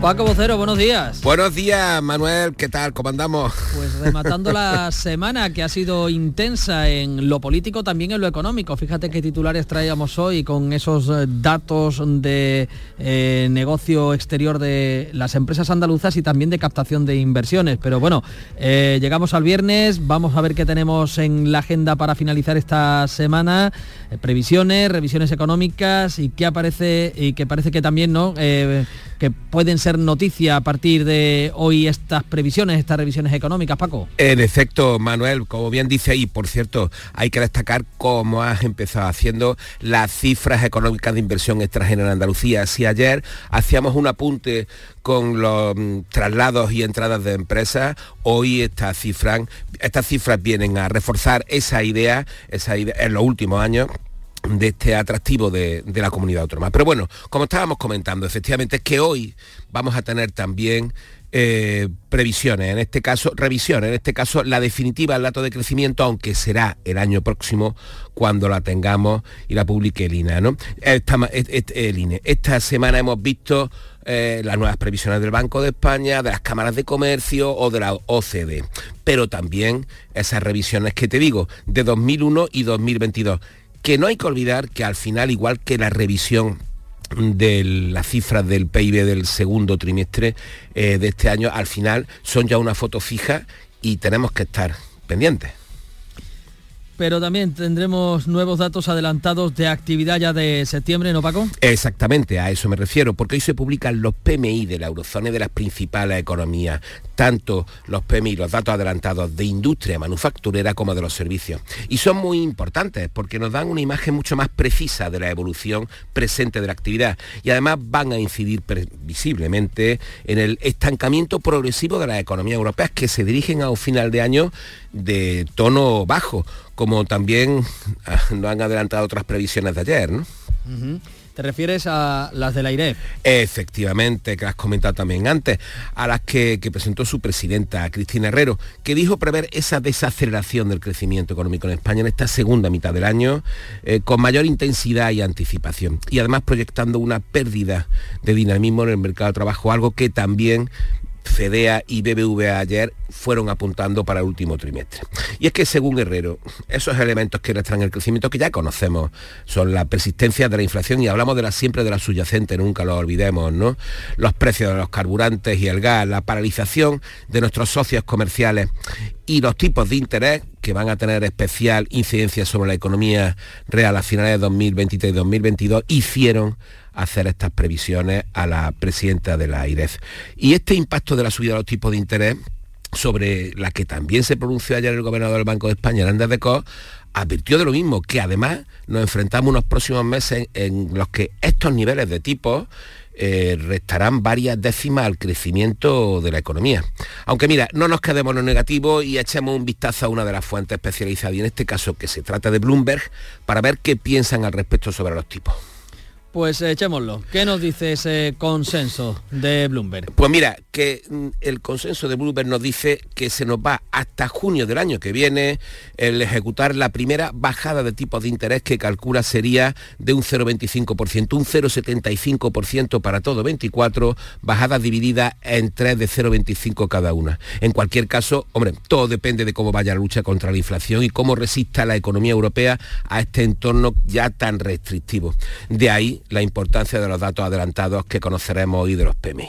Paco Vocero, buenos días. Buenos días, Manuel, ¿qué tal? ¿Cómo andamos? Pues rematando la semana que ha sido intensa en lo político, también en lo económico. Fíjate qué titulares traíamos hoy con esos eh, datos de eh, negocio exterior de las empresas andaluzas y también de captación de inversiones. Pero bueno, eh, llegamos al viernes, vamos a ver qué tenemos en la agenda para finalizar esta semana. previsiones, revisiones económicas y qué aparece y que parece que también, ¿no? que pueden ser noticia a partir de hoy estas previsiones, estas revisiones económicas, Paco. En efecto, Manuel, como bien dice ahí, por cierto, hay que destacar cómo has empezado haciendo las cifras económicas de inversión extranjera en Andalucía. Si ayer hacíamos un apunte con los mm, traslados y entradas de empresas, hoy estas cifras, estas cifras vienen a reforzar esa idea, esa idea en los últimos años de este atractivo de, de, la comunidad autónoma. Pero bueno, como estábamos comentando, efectivamente es que hoy vamos a tener también eh, previsiones, en este caso, revisiones, en este caso la definitiva del dato de crecimiento, aunque será el año próximo cuando la tengamos y la publique el INE. ¿no? Esta, el INE. Esta semana hemos visto eh, las nuevas previsiones del Banco de España, de las cámaras de comercio o de la OCDE, pero también esas revisiones que te digo, de 2001 y 2022, que no hay que olvidar que al final, igual que la revisión de las cifras del PIB del segundo trimestre eh, de este año, al final son ya una foto fija y tenemos que estar pendientes pero también tendremos nuevos datos adelantados de actividad ya de septiembre, ¿no, Paco? Exactamente, a eso me refiero, porque hoy se publican los PMI de la eurozona y de las principales economías, tanto los PMI, los datos adelantados de industria manufacturera como de los servicios. Y son muy importantes porque nos dan una imagen mucho más precisa de la evolución presente de la actividad y además van a incidir visiblemente en el estancamiento progresivo de las economías europeas que se dirigen a un final de año de tono bajo, como también ah, nos han adelantado otras previsiones de ayer, ¿no? ¿Te refieres a las del aire? Efectivamente, que has comentado también antes, a las que, presentó su presidenta, Cristina Herrero, que dijo prever esa desaceleración del crecimiento económico en España en esta segunda mitad del año, eh, con mayor intensidad y anticipación. Y además proyectando una pérdida de dinamismo en el mercado de trabajo, algo que también FEDEA y BBVA ayer fueron apuntando para el último trimestre. Y es que según Herrero, esos elementos que restran el crecimiento que ya conocemos son la persistencia de la inflación y hablamos de la siempre de la subyacente, nunca lo olvidemos, ¿no? Los precios de los carburantes y el gas, la paralización de nuestros socios comerciales y los tipos de interés que van a tener especial incidencia sobre la economía real a finales de 2023 y 2022 hicieron hacer estas previsiones a la presidenta de la AIREF. Y este impacto de la subida de los tipos de interés sobre la que también se pronunció ayer el gobernador del Banco de España, Hernández de Cos, advirtió de lo mismo, que además nos enfrentamos unos próximos meses en, los que estos niveles de tipos eh, restarán varias décimas al crecimiento de la economía. Aunque mira, no nos quedemos en lo negativo y echemos un vistazo a una de las fuentes especializadas, y en este caso que se trata de Bloomberg, para ver qué piensan al respecto sobre los tipos. Pues echémoslo. ¿Qué nos dice ese consenso de Bloomberg? Pues mira, que mm, el consenso de Bloomberg nos dice que se nos va hasta junio del año que viene el ejecutar la primera bajada de tipos de interés que calcula sería de un 0,25%, un 0,75% para todo 24, bajada dividida en tres de 0,25 cada una. En cualquier caso, hombre, todo depende de cómo vaya la lucha contra la inflación y cómo resista la economía europea a este entorno ya tan restrictivo. De ahí la importancia de los datos adelantados que conoceremos hoy de los PMI.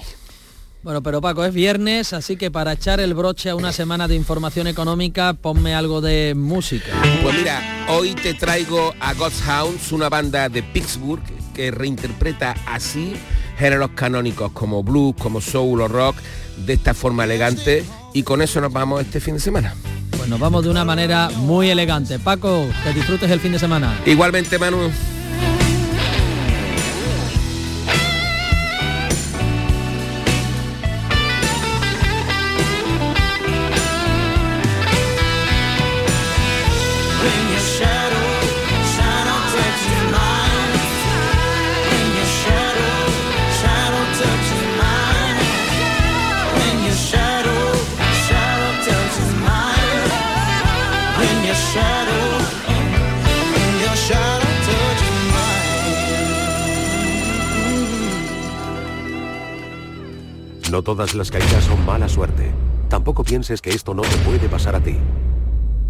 Bueno, pero Paco, es viernes, así que para echar el broche a una semana de información económica, ponme algo de música. Pues mira, hoy te traigo a God's Hounds, una banda de Pittsburgh que reinterpreta así géneros canónicos como blues, como soul o rock, de esta forma elegante, y con eso nos vamos este fin de semana. Pues nos vamos de una manera muy elegante. Paco, que disfrutes el fin de semana. Igualmente, Manu. No todas las caídas son mala suerte. Tampoco pienses que esto no te puede pasar a ti.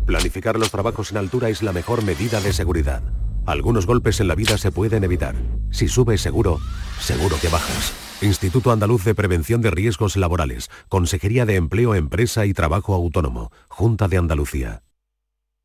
Planificar los trabajos en altura es la mejor medida de seguridad. Algunos golpes en la vida se pueden evitar. Si subes seguro, seguro que bajas. Instituto Andaluz de Prevención de Riesgos Laborales. Consejería de Empleo, Empresa y Trabajo Autónomo. Junta de Andalucía.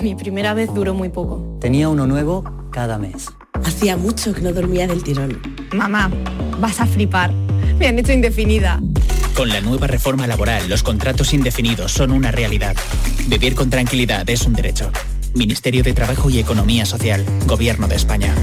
Mi primera vez duró muy poco. Tenía uno nuevo cada mes. Hacía mucho que no dormía del tirón. Mamá, vas a flipar. Me han hecho indefinida. Con la nueva reforma laboral, los contratos indefinidos son una realidad. Vivir con tranquilidad es un derecho. Ministerio de Trabajo y Economía Social, Gobierno de España.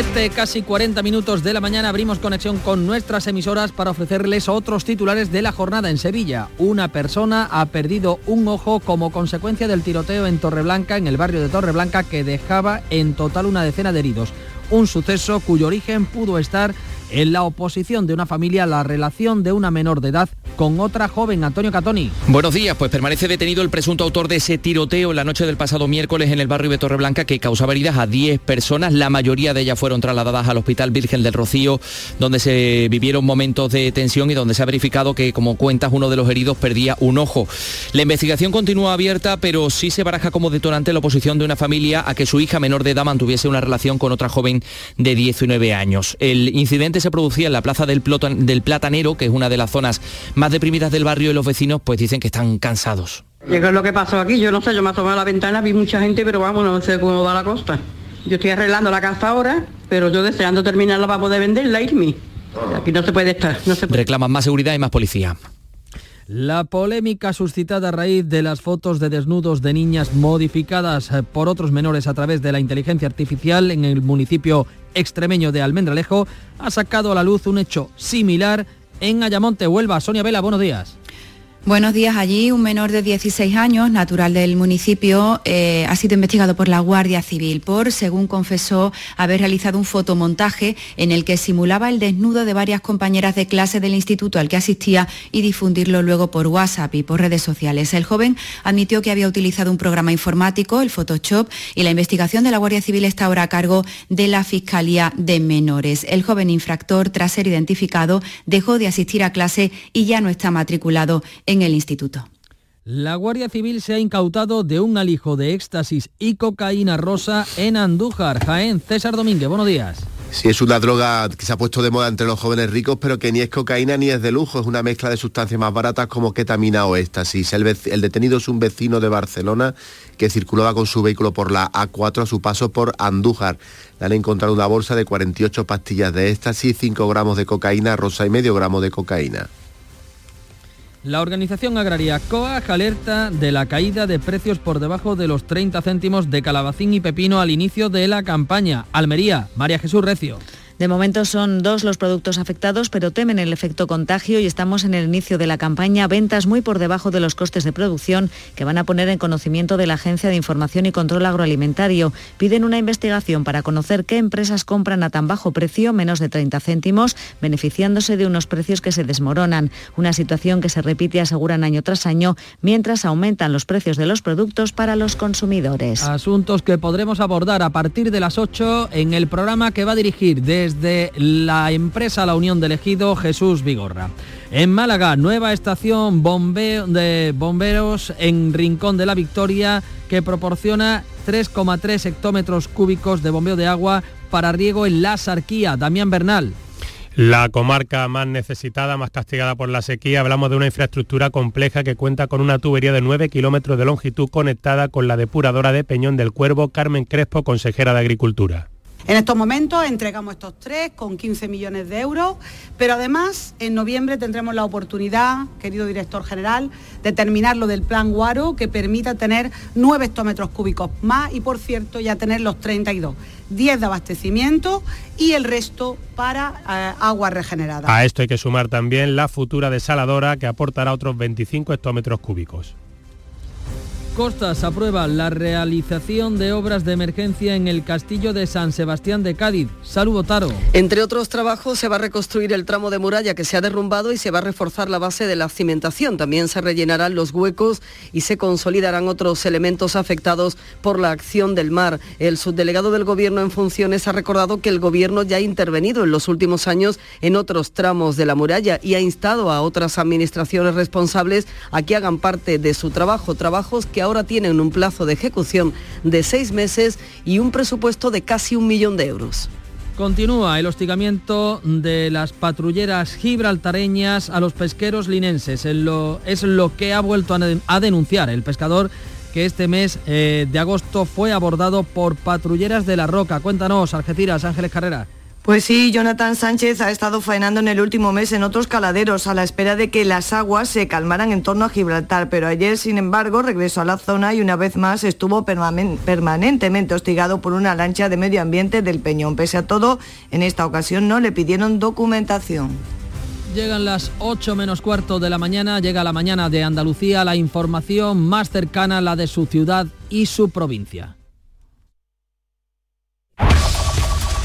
7, casi 40 minutos de la mañana abrimos conexión con nuestras emisoras para ofrecerles otros titulares de la jornada en Sevilla. Una persona ha perdido un ojo como consecuencia del tiroteo en Torreblanca, en el barrio de Torreblanca, que dejaba en total una decena de heridos. Un suceso cuyo origen pudo estar en la oposición de una familia la relación de una menor de edad con otra joven, Antonio Catoni. Buenos días, pues permanece detenido el presunto autor de ese tiroteo en la noche del pasado miércoles en el barrio de Torreblanca que causaba heridas a 10 personas. La mayoría de ellas fueron trasladadas al Hospital Virgen del Rocío, donde se vivieron momentos de tensión y donde se ha verificado que, como cuentas, uno de los heridos perdía un ojo. La investigación continúa abierta, pero sí se baraja como detonante la oposición de una familia a que su hija menor de edad mantuviese una relación con otra joven de 19 años. El incidente se producía en la plaza del, Plotan- del Platanero, que es una de las zonas más deprimidas del barrio y los vecinos pues dicen que están cansados. Llegó lo que pasó aquí, yo no sé, yo me asomé a la ventana, vi mucha gente, pero vamos, no sé cómo va la costa. Yo estoy arreglando la casa ahora, pero yo deseando terminarla para poder venderla, irme. Aquí no se puede estar, no se puede. Reclaman más seguridad y más policía. La polémica suscitada a raíz de las fotos de desnudos de niñas modificadas eh, por otros menores a través de la inteligencia artificial en el municipio extremeño de Almendralejo ha sacado a la luz un hecho similar en Ayamonte, Huelva. Sonia Vela, buenos días. Buenos días. Allí un menor de 16 años, natural del municipio, eh, ha sido investigado por la Guardia Civil por, según confesó, haber realizado un fotomontaje en el que simulaba el desnudo de varias compañeras de clase del instituto al que asistía y difundirlo luego por WhatsApp y por redes sociales. El joven admitió que había utilizado un programa informático, el Photoshop, y la investigación de la Guardia Civil está ahora a cargo de la Fiscalía de Menores. El joven infractor, tras ser identificado, dejó de asistir a clase y ya no está matriculado en el instituto. La Guardia Civil se ha incautado de un alijo de éxtasis y cocaína rosa en Andújar, Jaén. César Domínguez, buenos días. Sí, es una droga que se ha puesto de moda entre los jóvenes ricos, pero que ni es cocaína ni es de lujo, es una mezcla de sustancias más baratas como ketamina o éxtasis. El, el detenido es un vecino de Barcelona que circulaba con su vehículo por la A4 a su paso por Andújar. Le han encontrado una bolsa de 48 pastillas de éxtasis, 5 gramos de cocaína rosa y medio gramo de cocaína. La organización agraria COAG alerta de la caída de precios por debajo de los 30 céntimos de calabacín y pepino al inicio de la campaña. Almería, María Jesús Recio. De momento son dos los productos afectados, pero temen el efecto contagio y estamos en el inicio de la campaña. Ventas muy por debajo de los costes de producción que van a poner en conocimiento de la Agencia de Información y Control Agroalimentario. Piden una investigación para conocer qué empresas compran a tan bajo precio, menos de 30 céntimos, beneficiándose de unos precios que se desmoronan. Una situación que se repite, aseguran año tras año, mientras aumentan los precios de los productos para los consumidores. Asuntos que podremos abordar a partir de las 8 en el programa que va a dirigir desde la empresa La Unión del Ejido Jesús Vigorra. En Málaga, nueva estación bombeo de bomberos en Rincón de la Victoria que proporciona 3,3 hectómetros cúbicos de bombeo de agua para riego en la Sarquía. Damián Bernal. La comarca más necesitada, más castigada por la sequía, hablamos de una infraestructura compleja que cuenta con una tubería de 9 kilómetros de longitud conectada con la depuradora de Peñón del Cuervo, Carmen Crespo, consejera de Agricultura. En estos momentos entregamos estos tres con 15 millones de euros, pero además en noviembre tendremos la oportunidad, querido director general, de terminar lo del plan Guaro que permita tener 9 hectómetros cúbicos más y por cierto ya tener los 32, 10 de abastecimiento y el resto para eh, agua regenerada. A esto hay que sumar también la futura desaladora que aportará otros 25 hectómetros cúbicos. Costas aprueba la realización de obras de emergencia en el castillo de San Sebastián de Cádiz. Salud Otaro. Entre otros trabajos se va a reconstruir el tramo de muralla que se ha derrumbado y se va a reforzar la base de la cimentación. También se rellenarán los huecos y se consolidarán otros elementos afectados por la acción del mar. El subdelegado del Gobierno en funciones ha recordado que el Gobierno ya ha intervenido en los últimos años en otros tramos de la muralla y ha instado a otras administraciones responsables a que hagan parte de su trabajo, trabajos que ahora tienen un plazo de ejecución de seis meses y un presupuesto de casi un millón de euros. Continúa el hostigamiento de las patrulleras gibraltareñas a los pesqueros linenses. Es lo, que ha vuelto a, denunciar el pescador que este mes eh, de agosto fue abordado por patrulleras de la Roca. Cuéntanos, Algeciras, Ángeles Carrera. Pues sí, Jonathan Sánchez ha estado faenando en el último mes en otros caladeros a la espera de que las aguas se calmaran en torno a Gibraltar, pero ayer, sin embargo, regresó a la zona y una vez más estuvo permanentemente hostigado por una lancha de medio ambiente del Peñón. Pese a todo, en esta ocasión no le pidieron documentación. Llegan las 8 menos cuarto de la mañana, llega la mañana de Andalucía, la información más cercana a la de su ciudad y su provincia.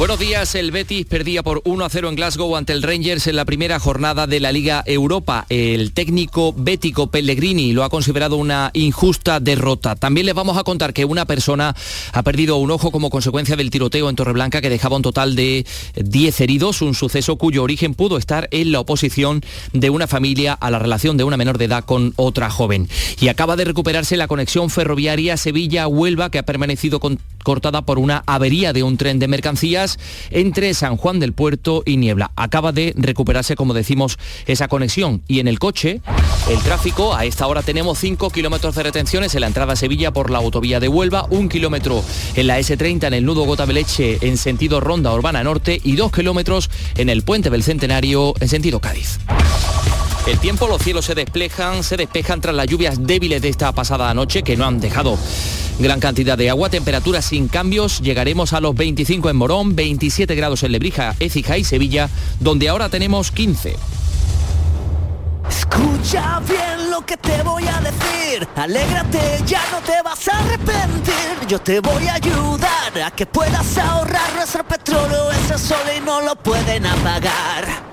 Buenos días, el Betis perdía por 1 a 0 en Glasgow ante el Rangers en la primera jornada de la Liga Europa. El técnico bético Pellegrini lo ha considerado una injusta derrota. También les vamos a contar que una persona ha perdido un ojo como consecuencia del tiroteo en Torreblanca que dejaba un total de 10 heridos, un suceso cuyo origen pudo estar en la oposición de una familia a la relación de una menor de edad con otra joven. Y acaba de recuperarse la conexión ferroviaria Sevilla-Huelva que ha permanecido cortada por una avería de un tren de mercancías entre San Juan del Puerto y Niebla. Acaba de recuperarse, como decimos, esa conexión. Y en el coche, el tráfico, a esta hora tenemos 5 kilómetros de retenciones en la entrada a Sevilla por la autovía de Huelva, un kilómetro en la S30 en el nudo Gotabeleche en sentido Ronda Urbana Norte y dos kilómetros en el puente del Centenario en sentido Cádiz. El tiempo, los cielos se despejan, se despejan tras las lluvias débiles de esta pasada noche que no han dejado gran cantidad de agua, temperaturas sin cambios, llegaremos a los 25 en Morón, 27 grados en Lebrija, Écija y Sevilla, donde ahora tenemos 15. Escucha bien lo que te voy a decir, alégrate, ya no te vas a arrepentir, yo te voy a ayudar a que puedas ahorrar nuestro petróleo, ese sol y no lo pueden apagar.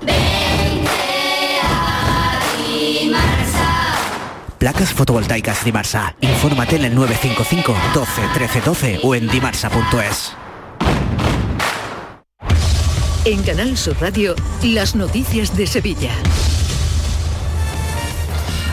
Placas fotovoltaicas Dimarsa. Infórmate en el 955 12 13 12 o en dimarsa.es. En Canal Sur Radio, las noticias de Sevilla.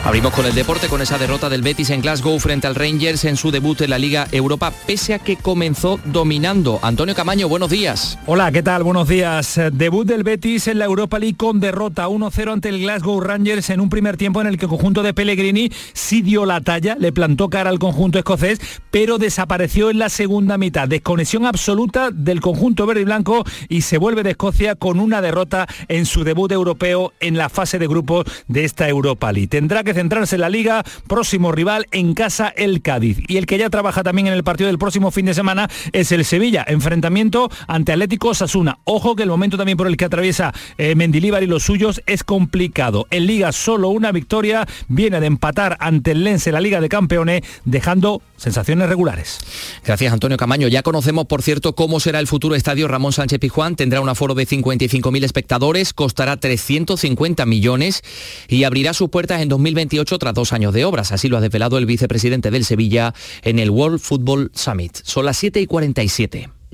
Abrimos con el deporte con esa derrota del Betis en Glasgow frente al Rangers en su debut en la Liga Europa, pese a que comenzó dominando. Antonio Camaño, buenos días. Hola, ¿qué tal? Buenos días. Debut del Betis en la Europa League con derrota 1-0 ante el Glasgow Rangers en un primer tiempo en el que el conjunto de Pellegrini sí dio la talla, le plantó cara al conjunto escocés, pero desapareció en la segunda mitad. Desconexión absoluta del conjunto verde y blanco y se vuelve de Escocia con una derrota en su debut europeo en la fase de grupos de esta Europa League. Tendrá que centrarse en la liga, próximo rival en casa el Cádiz. Y el que ya trabaja también en el partido del próximo fin de semana es el Sevilla, enfrentamiento ante Atlético Sasuna. Ojo que el momento también por el que atraviesa eh, Mendilíbar y los suyos es complicado. En liga solo una victoria, viene de empatar ante el Lense la Liga de Campeones, dejando sensaciones regulares. Gracias Antonio Camaño. Ya conocemos, por cierto, cómo será el futuro estadio Ramón Sánchez Pijuán. Tendrá un aforo de 55.000 espectadores, costará 350 millones y abrirá sus puertas en 2020 tras dos años de obras. Así lo ha desvelado el vicepresidente del Sevilla en el World Football Summit. Son las 7 y 47.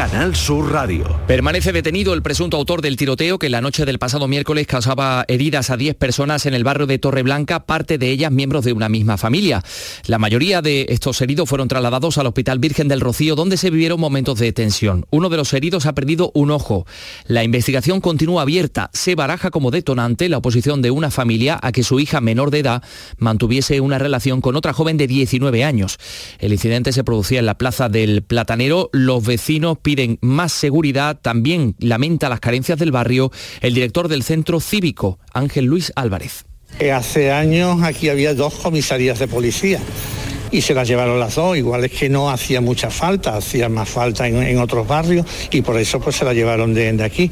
Canal Sur Radio. Permanece detenido el presunto autor del tiroteo que la noche del pasado miércoles causaba heridas a 10 personas en el barrio de Torreblanca, parte de ellas miembros de una misma familia. La mayoría de estos heridos fueron trasladados al Hospital Virgen del Rocío, donde se vivieron momentos de tensión. Uno de los heridos ha perdido un ojo. La investigación continúa abierta. Se baraja como detonante la oposición de una familia a que su hija menor de edad mantuviese una relación con otra joven de 19 años. El incidente se producía en la plaza del Platanero. Los vecinos piden más seguridad, también lamenta las carencias del barrio el director del centro cívico, Ángel Luis Álvarez. Eh, hace años aquí había dos comisarías de policía y se las llevaron las dos. Igual es que no hacía mucha falta, hacía más falta en, otros barrios y por eso pues se la llevaron de, aquí.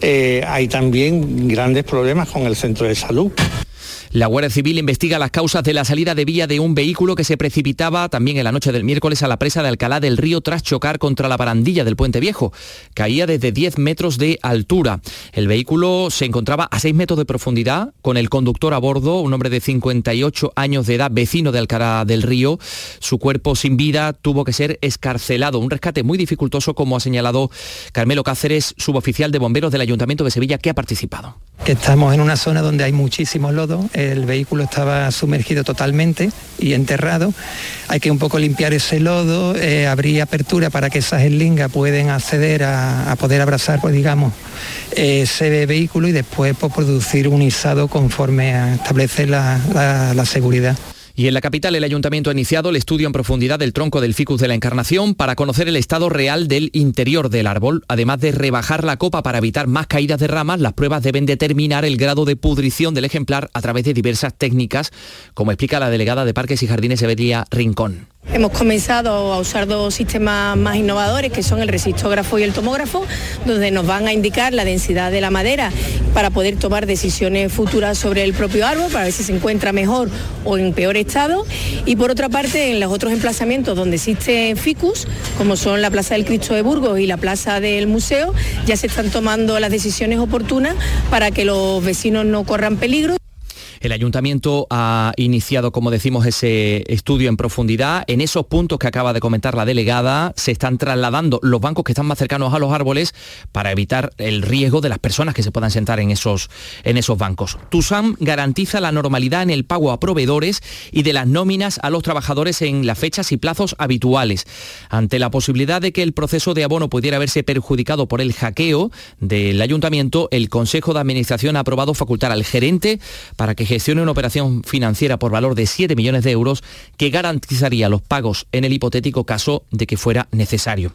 Eh, hay también grandes problemas con el centro de salud. La Guardia Civil investiga las causas de la salida de vía de un vehículo que se precipitaba también en la noche del miércoles a la presa de Alcalá del Río tras chocar contra la barandilla del Puente Viejo. Caía desde 10 metros de altura. El vehículo se encontraba a 6 metros de profundidad con el conductor a bordo, un hombre de 58 años de edad, vecino de Alcalá del Río. Su cuerpo sin vida tuvo que ser escarcelado. Un rescate muy dificultoso, como ha señalado Carmelo Cáceres, suboficial de bomberos del Ayuntamiento de Sevilla, que ha participado. Estamos en una zona donde hay muchísimo lodo el vehículo estaba sumergido totalmente y enterrado. Hay que un poco limpiar ese lodo, eh, abrir apertura para que esas eslingas pueden acceder a, poder abrazar, pues digamos, ese vehículo y después pues, producir un izado conforme a establecer la seguridad. Y en la capital el ayuntamiento ha iniciado el estudio en profundidad del tronco del ficus de la Encarnación para conocer el estado real del interior del árbol. Además de rebajar la copa para evitar más caídas de ramas, las pruebas deben determinar el grado de pudrición del ejemplar a través de diversas técnicas, como explica la delegada de Parques y Jardines Evelia Rincón. Hemos comenzado a usar dos sistemas más innovadores que son el resistógrafo y el tomógrafo, donde nos van a indicar la densidad de la madera para poder tomar decisiones futuras sobre el propio árbol, para ver si se encuentra mejor o en peor estado. Y por otra parte, en los otros emplazamientos donde existe ficus, como son la Plaza del Cristo de Burgos y la Plaza del Museo, ya se están tomando las decisiones oportunas para que los vecinos no corran peligro. El ayuntamiento ha iniciado, como decimos, ese estudio en profundidad. En esos puntos que acaba de comentar la delegada, se están trasladando los bancos que están más cercanos a los árboles para evitar el riesgo de las personas que se puedan sentar en esos, en esos bancos. TUSAM garantiza la normalidad en el pago a proveedores y de las nóminas a los trabajadores en las fechas y plazos habituales. Ante la posibilidad de que el proceso de abono pudiera verse perjudicado por el hackeo del ayuntamiento, el Consejo de Administración ha aprobado facultar al gerente para que gestione una operación financiera por valor de 7 millones de euros que garantizaría los pagos en el hipotético caso de que fuera necesario.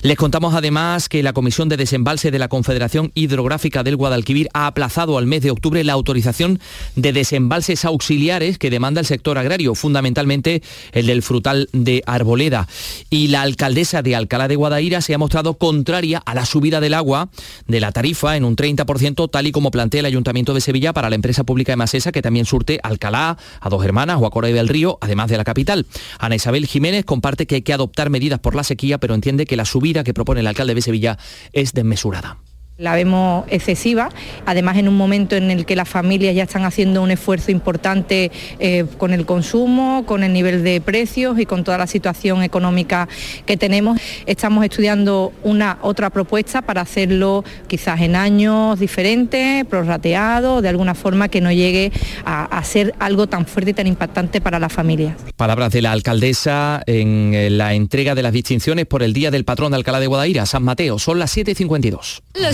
Les contamos además que la Comisión de Desembalse de la Confederación Hidrográfica del Guadalquivir ha aplazado al mes de octubre la autorización de desembalses auxiliares que demanda el sector agrario, fundamentalmente el del frutal de Arboleda. Y la alcaldesa de Alcalá de Guadaira se ha mostrado contraria a la subida del agua de la tarifa en un 30%, tal y como plantea el Ayuntamiento de Sevilla para la empresa pública de Masesa que también surte Alcalá, a Dos Hermanas o a Coray del Río, además de la capital. Ana Isabel Jiménez comparte que hay que adoptar medidas por la sequía, pero entiende que la subida que propone el alcalde de Sevilla es desmesurada. La vemos excesiva, además en un momento en el que las familias ya están haciendo un esfuerzo importante eh, con el consumo, con el nivel de precios y con toda la situación económica que tenemos. Estamos estudiando una otra propuesta para hacerlo quizás en años diferentes, prorrateado, de alguna forma que no llegue a, a ser algo tan fuerte y tan impactante para las familias. Palabras de la alcaldesa en eh, la entrega de las distinciones por el Día del Patrón de Alcalá de Guadaira, San Mateo. Son las 7.52.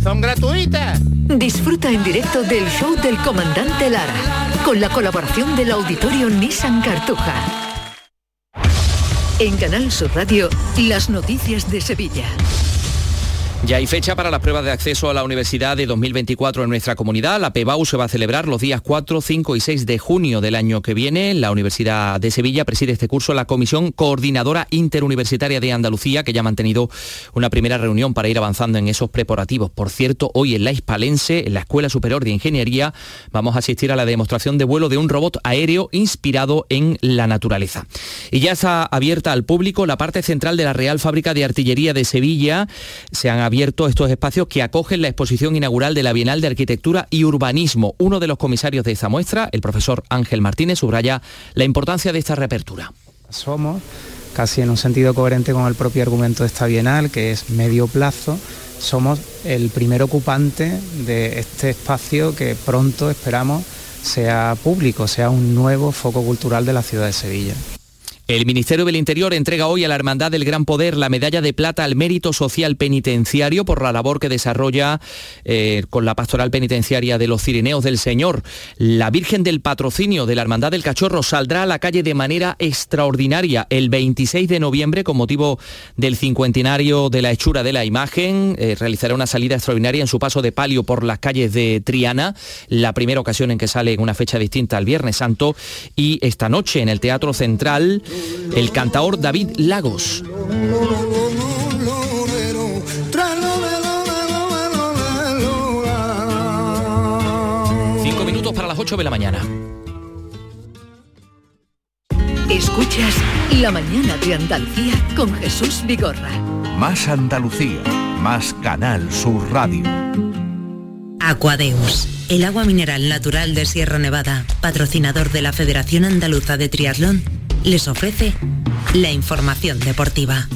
son gratuitas. Disfruta en directo del show del comandante Lara, con la colaboración del auditorio Nissan Cartuja. En Canal Sur Radio, las noticias de Sevilla. Ya hay fecha para las pruebas de acceso a la universidad de 2024 en nuestra comunidad. La PEBAU se va a celebrar los días 4, 5 y 6 de junio del año que viene. La Universidad de Sevilla preside este curso la Comisión Coordinadora Interuniversitaria de Andalucía, que ya ha mantenido una primera reunión para ir avanzando en esos preparativos. Por cierto, hoy en la Hispalense, en la Escuela Superior de Ingeniería, vamos a asistir a la demostración de vuelo de un robot aéreo inspirado en la naturaleza. Y ya está abierta al público la parte central de la Real Fábrica de Artillería de Sevilla. Se han abierto estos espacios que acogen la exposición inaugural de la Bienal de Arquitectura y Urbanismo. Uno de los comisarios de esta muestra, el profesor Ángel Martínez, subraya la importancia de esta reapertura. Somos casi en un sentido coherente con el propio argumento de esta Bienal, que es medio plazo, somos el primer ocupante de este espacio que pronto esperamos sea público, sea un nuevo foco cultural de la ciudad de Sevilla. El Ministerio del Interior entrega hoy a la Hermandad del Gran Poder la medalla de plata al mérito social penitenciario por la labor que desarrolla eh, con la pastoral penitenciaria de los Cirineos del Señor. La Virgen del Patrocinio de la Hermandad del Cachorro saldrá a la calle de manera extraordinaria el 26 de noviembre con motivo del cincuentenario de la hechura de la imagen. Eh, realizará una salida extraordinaria en su paso de palio por las calles de Triana, la primera ocasión en que sale en una fecha distinta al Viernes Santo. Y esta noche en el Teatro Central el cantaor David Lagos. Cinco minutos para las 8 de la mañana. Escuchas La mañana de Andalucía con Jesús Vigorra. Más Andalucía, más Canal Sur Radio. Aquadeus, el agua mineral natural de Sierra Nevada, patrocinador de la Federación Andaluza de Triatlón, les ofrece la información deportiva.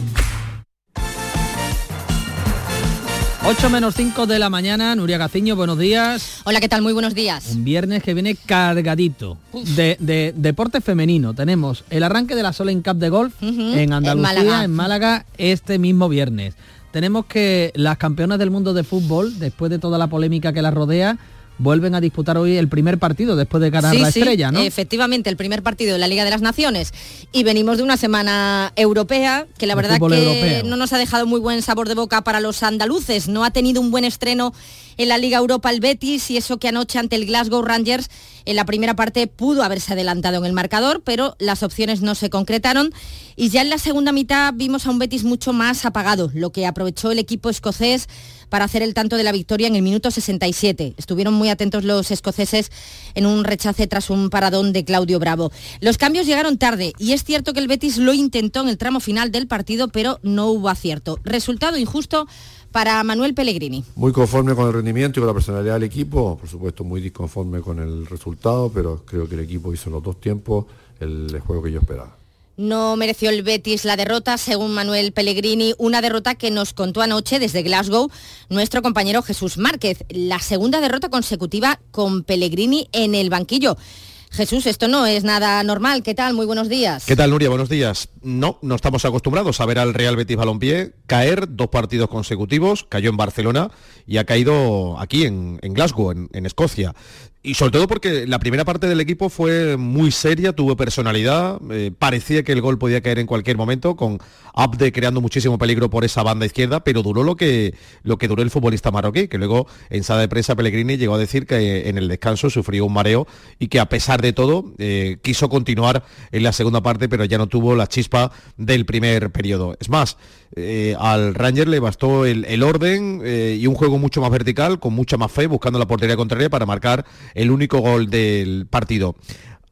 8 menos 5 de la mañana, Nuria Gaciño, buenos días. Hola, ¿qué tal? Muy buenos días. Un viernes que viene cargadito. De, de deporte femenino tenemos el arranque de la Solen Cup de golf en Andalucía, en Málaga, este mismo viernes. Tenemos que las campeonas del mundo de fútbol, después de toda la polémica que las rodea, vuelven a disputar hoy el primer partido después de ganar la estrella, ¿no? Efectivamente, el primer partido de la Liga de las Naciones. Y venimos de una semana europea que la verdad que no nos ha dejado muy buen sabor de boca para los andaluces. No ha tenido un buen estreno en la Liga Europa el Betis y eso que anoche ante el Glasgow Rangers en la primera parte pudo haberse adelantado en el marcador, pero las opciones no se concretaron y ya en la segunda mitad vimos a un Betis mucho más apagado, lo que aprovechó el equipo escocés para hacer el tanto de la victoria en el minuto 67. Estuvieron muy atentos los escoceses en un rechace tras un paradón de Claudio Bravo. Los cambios llegaron tarde y es cierto que el Betis lo intentó en el tramo final del partido, pero no hubo acierto. Resultado injusto para Manuel Pellegrini. Muy conforme con el rendimiento y con la personalidad del equipo, por supuesto muy disconforme con el resultado, pero creo que el equipo hizo los dos tiempos el juego que yo esperaba. No mereció el Betis la derrota, según Manuel Pellegrini, una derrota que nos contó anoche desde Glasgow nuestro compañero Jesús Márquez, la segunda derrota consecutiva con Pellegrini en el banquillo. Jesús, esto no es nada normal. ¿Qué tal? Muy buenos días. ¿Qué tal, Nuria? Buenos días. No, no estamos acostumbrados a ver al Real Betis Balompié caer dos partidos consecutivos. Cayó en Barcelona y ha caído aquí en, Glasgow, en Escocia y sobre todo porque la primera parte del equipo fue muy seria, tuvo personalidad, eh, parecía que el gol podía caer en cualquier momento, con Abde creando muchísimo peligro por esa banda izquierda, pero duró lo que, lo que duró el futbolista marroquí, que luego en sala de prensa Pellegrini llegó a decir que en el descanso sufrió un mareo y que a pesar de todo eh, quiso continuar en la segunda parte, pero ya no tuvo la chispa del primer periodo. Es más, eh, al Ranger le bastó el, orden y un juego mucho más vertical, con mucha más fe, buscando la portería contraria para marcar el único gol del partido.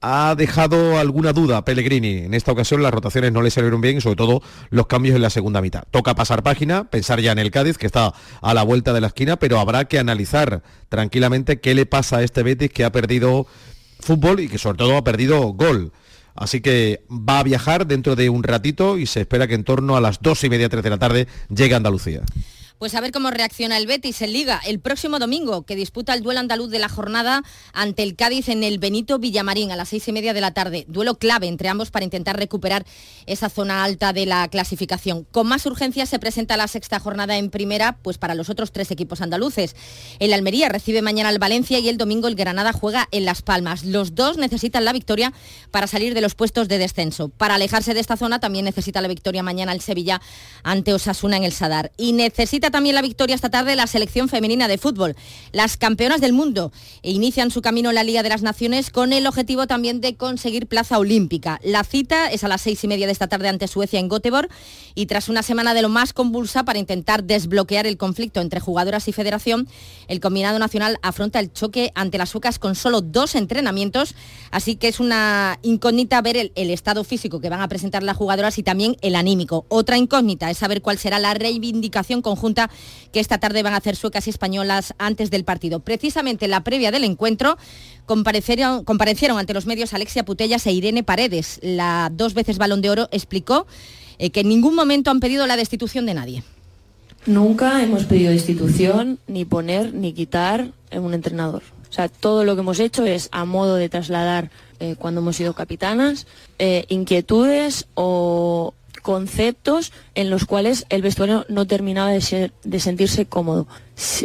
Ha dejado alguna duda Pellegrini. En esta ocasión las rotaciones no le salieron bien y sobre todo los cambios en la segunda mitad. Toca pasar página, pensar ya en el Cádiz, que está a la vuelta de la esquina, pero habrá que analizar tranquilamente qué le pasa a este Betis que ha perdido fútbol y que sobre todo ha perdido gol. Así que va a viajar dentro de un ratito y se espera que en torno a las dos y media, tres de la tarde llegue a Andalucía. Pues a ver cómo reacciona el Betis en Liga el próximo domingo, que disputa el duelo andaluz de la jornada ante el Cádiz en el Benito Villamarín a las seis y media de la tarde. Duelo clave entre ambos para intentar recuperar esa zona alta de la clasificación. Con más urgencia se presenta la sexta jornada en primera, pues para los otros tres equipos andaluces. El Almería recibe mañana al Valencia y el domingo el Granada juega en Las Palmas. Los dos necesitan la victoria para salir de los puestos de descenso. Para alejarse de esta zona también necesita la victoria mañana el Sevilla ante Osasuna en el Sadar. Y necesita también la victoria esta tarde la selección femenina de fútbol. Las campeonas del mundo inician su camino en la Liga de las Naciones con el objetivo también de conseguir plaza olímpica. La cita es a las seis y media de esta tarde ante Suecia en Göteborg y tras una semana de lo más convulsa para intentar desbloquear el conflicto entre jugadoras y federación, el combinado nacional afronta el choque ante las suecas con solo dos entrenamientos, así que es una incógnita ver el estado físico que van a presentar las jugadoras y también el anímico. Otra incógnita es saber cuál será la reivindicación conjunta que esta tarde van a hacer suecas y españolas antes del partido. Precisamente en la previa del encuentro comparecieron, comparecieron ante los medios Alexia Putellas e Irene Paredes. La dos veces balón de oro explicó eh, que en ningún momento han pedido la destitución de nadie. Nunca hemos pedido destitución, ni poner, ni quitar en un entrenador. O sea, todo lo que hemos hecho es a modo de trasladar, eh, cuando hemos sido capitanas, eh, inquietudes o, conceptos en los cuales el vestuario no terminaba de, de sentirse cómodo,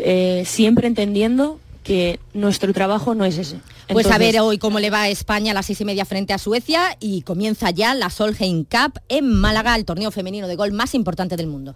eh, siempre entendiendo que nuestro trabajo no es ese. Pues a ver hoy cómo le va a España a las seis y media frente a Suecia y comienza ya la Solheim Cup en Málaga, el torneo femenino de gol más importante del mundo.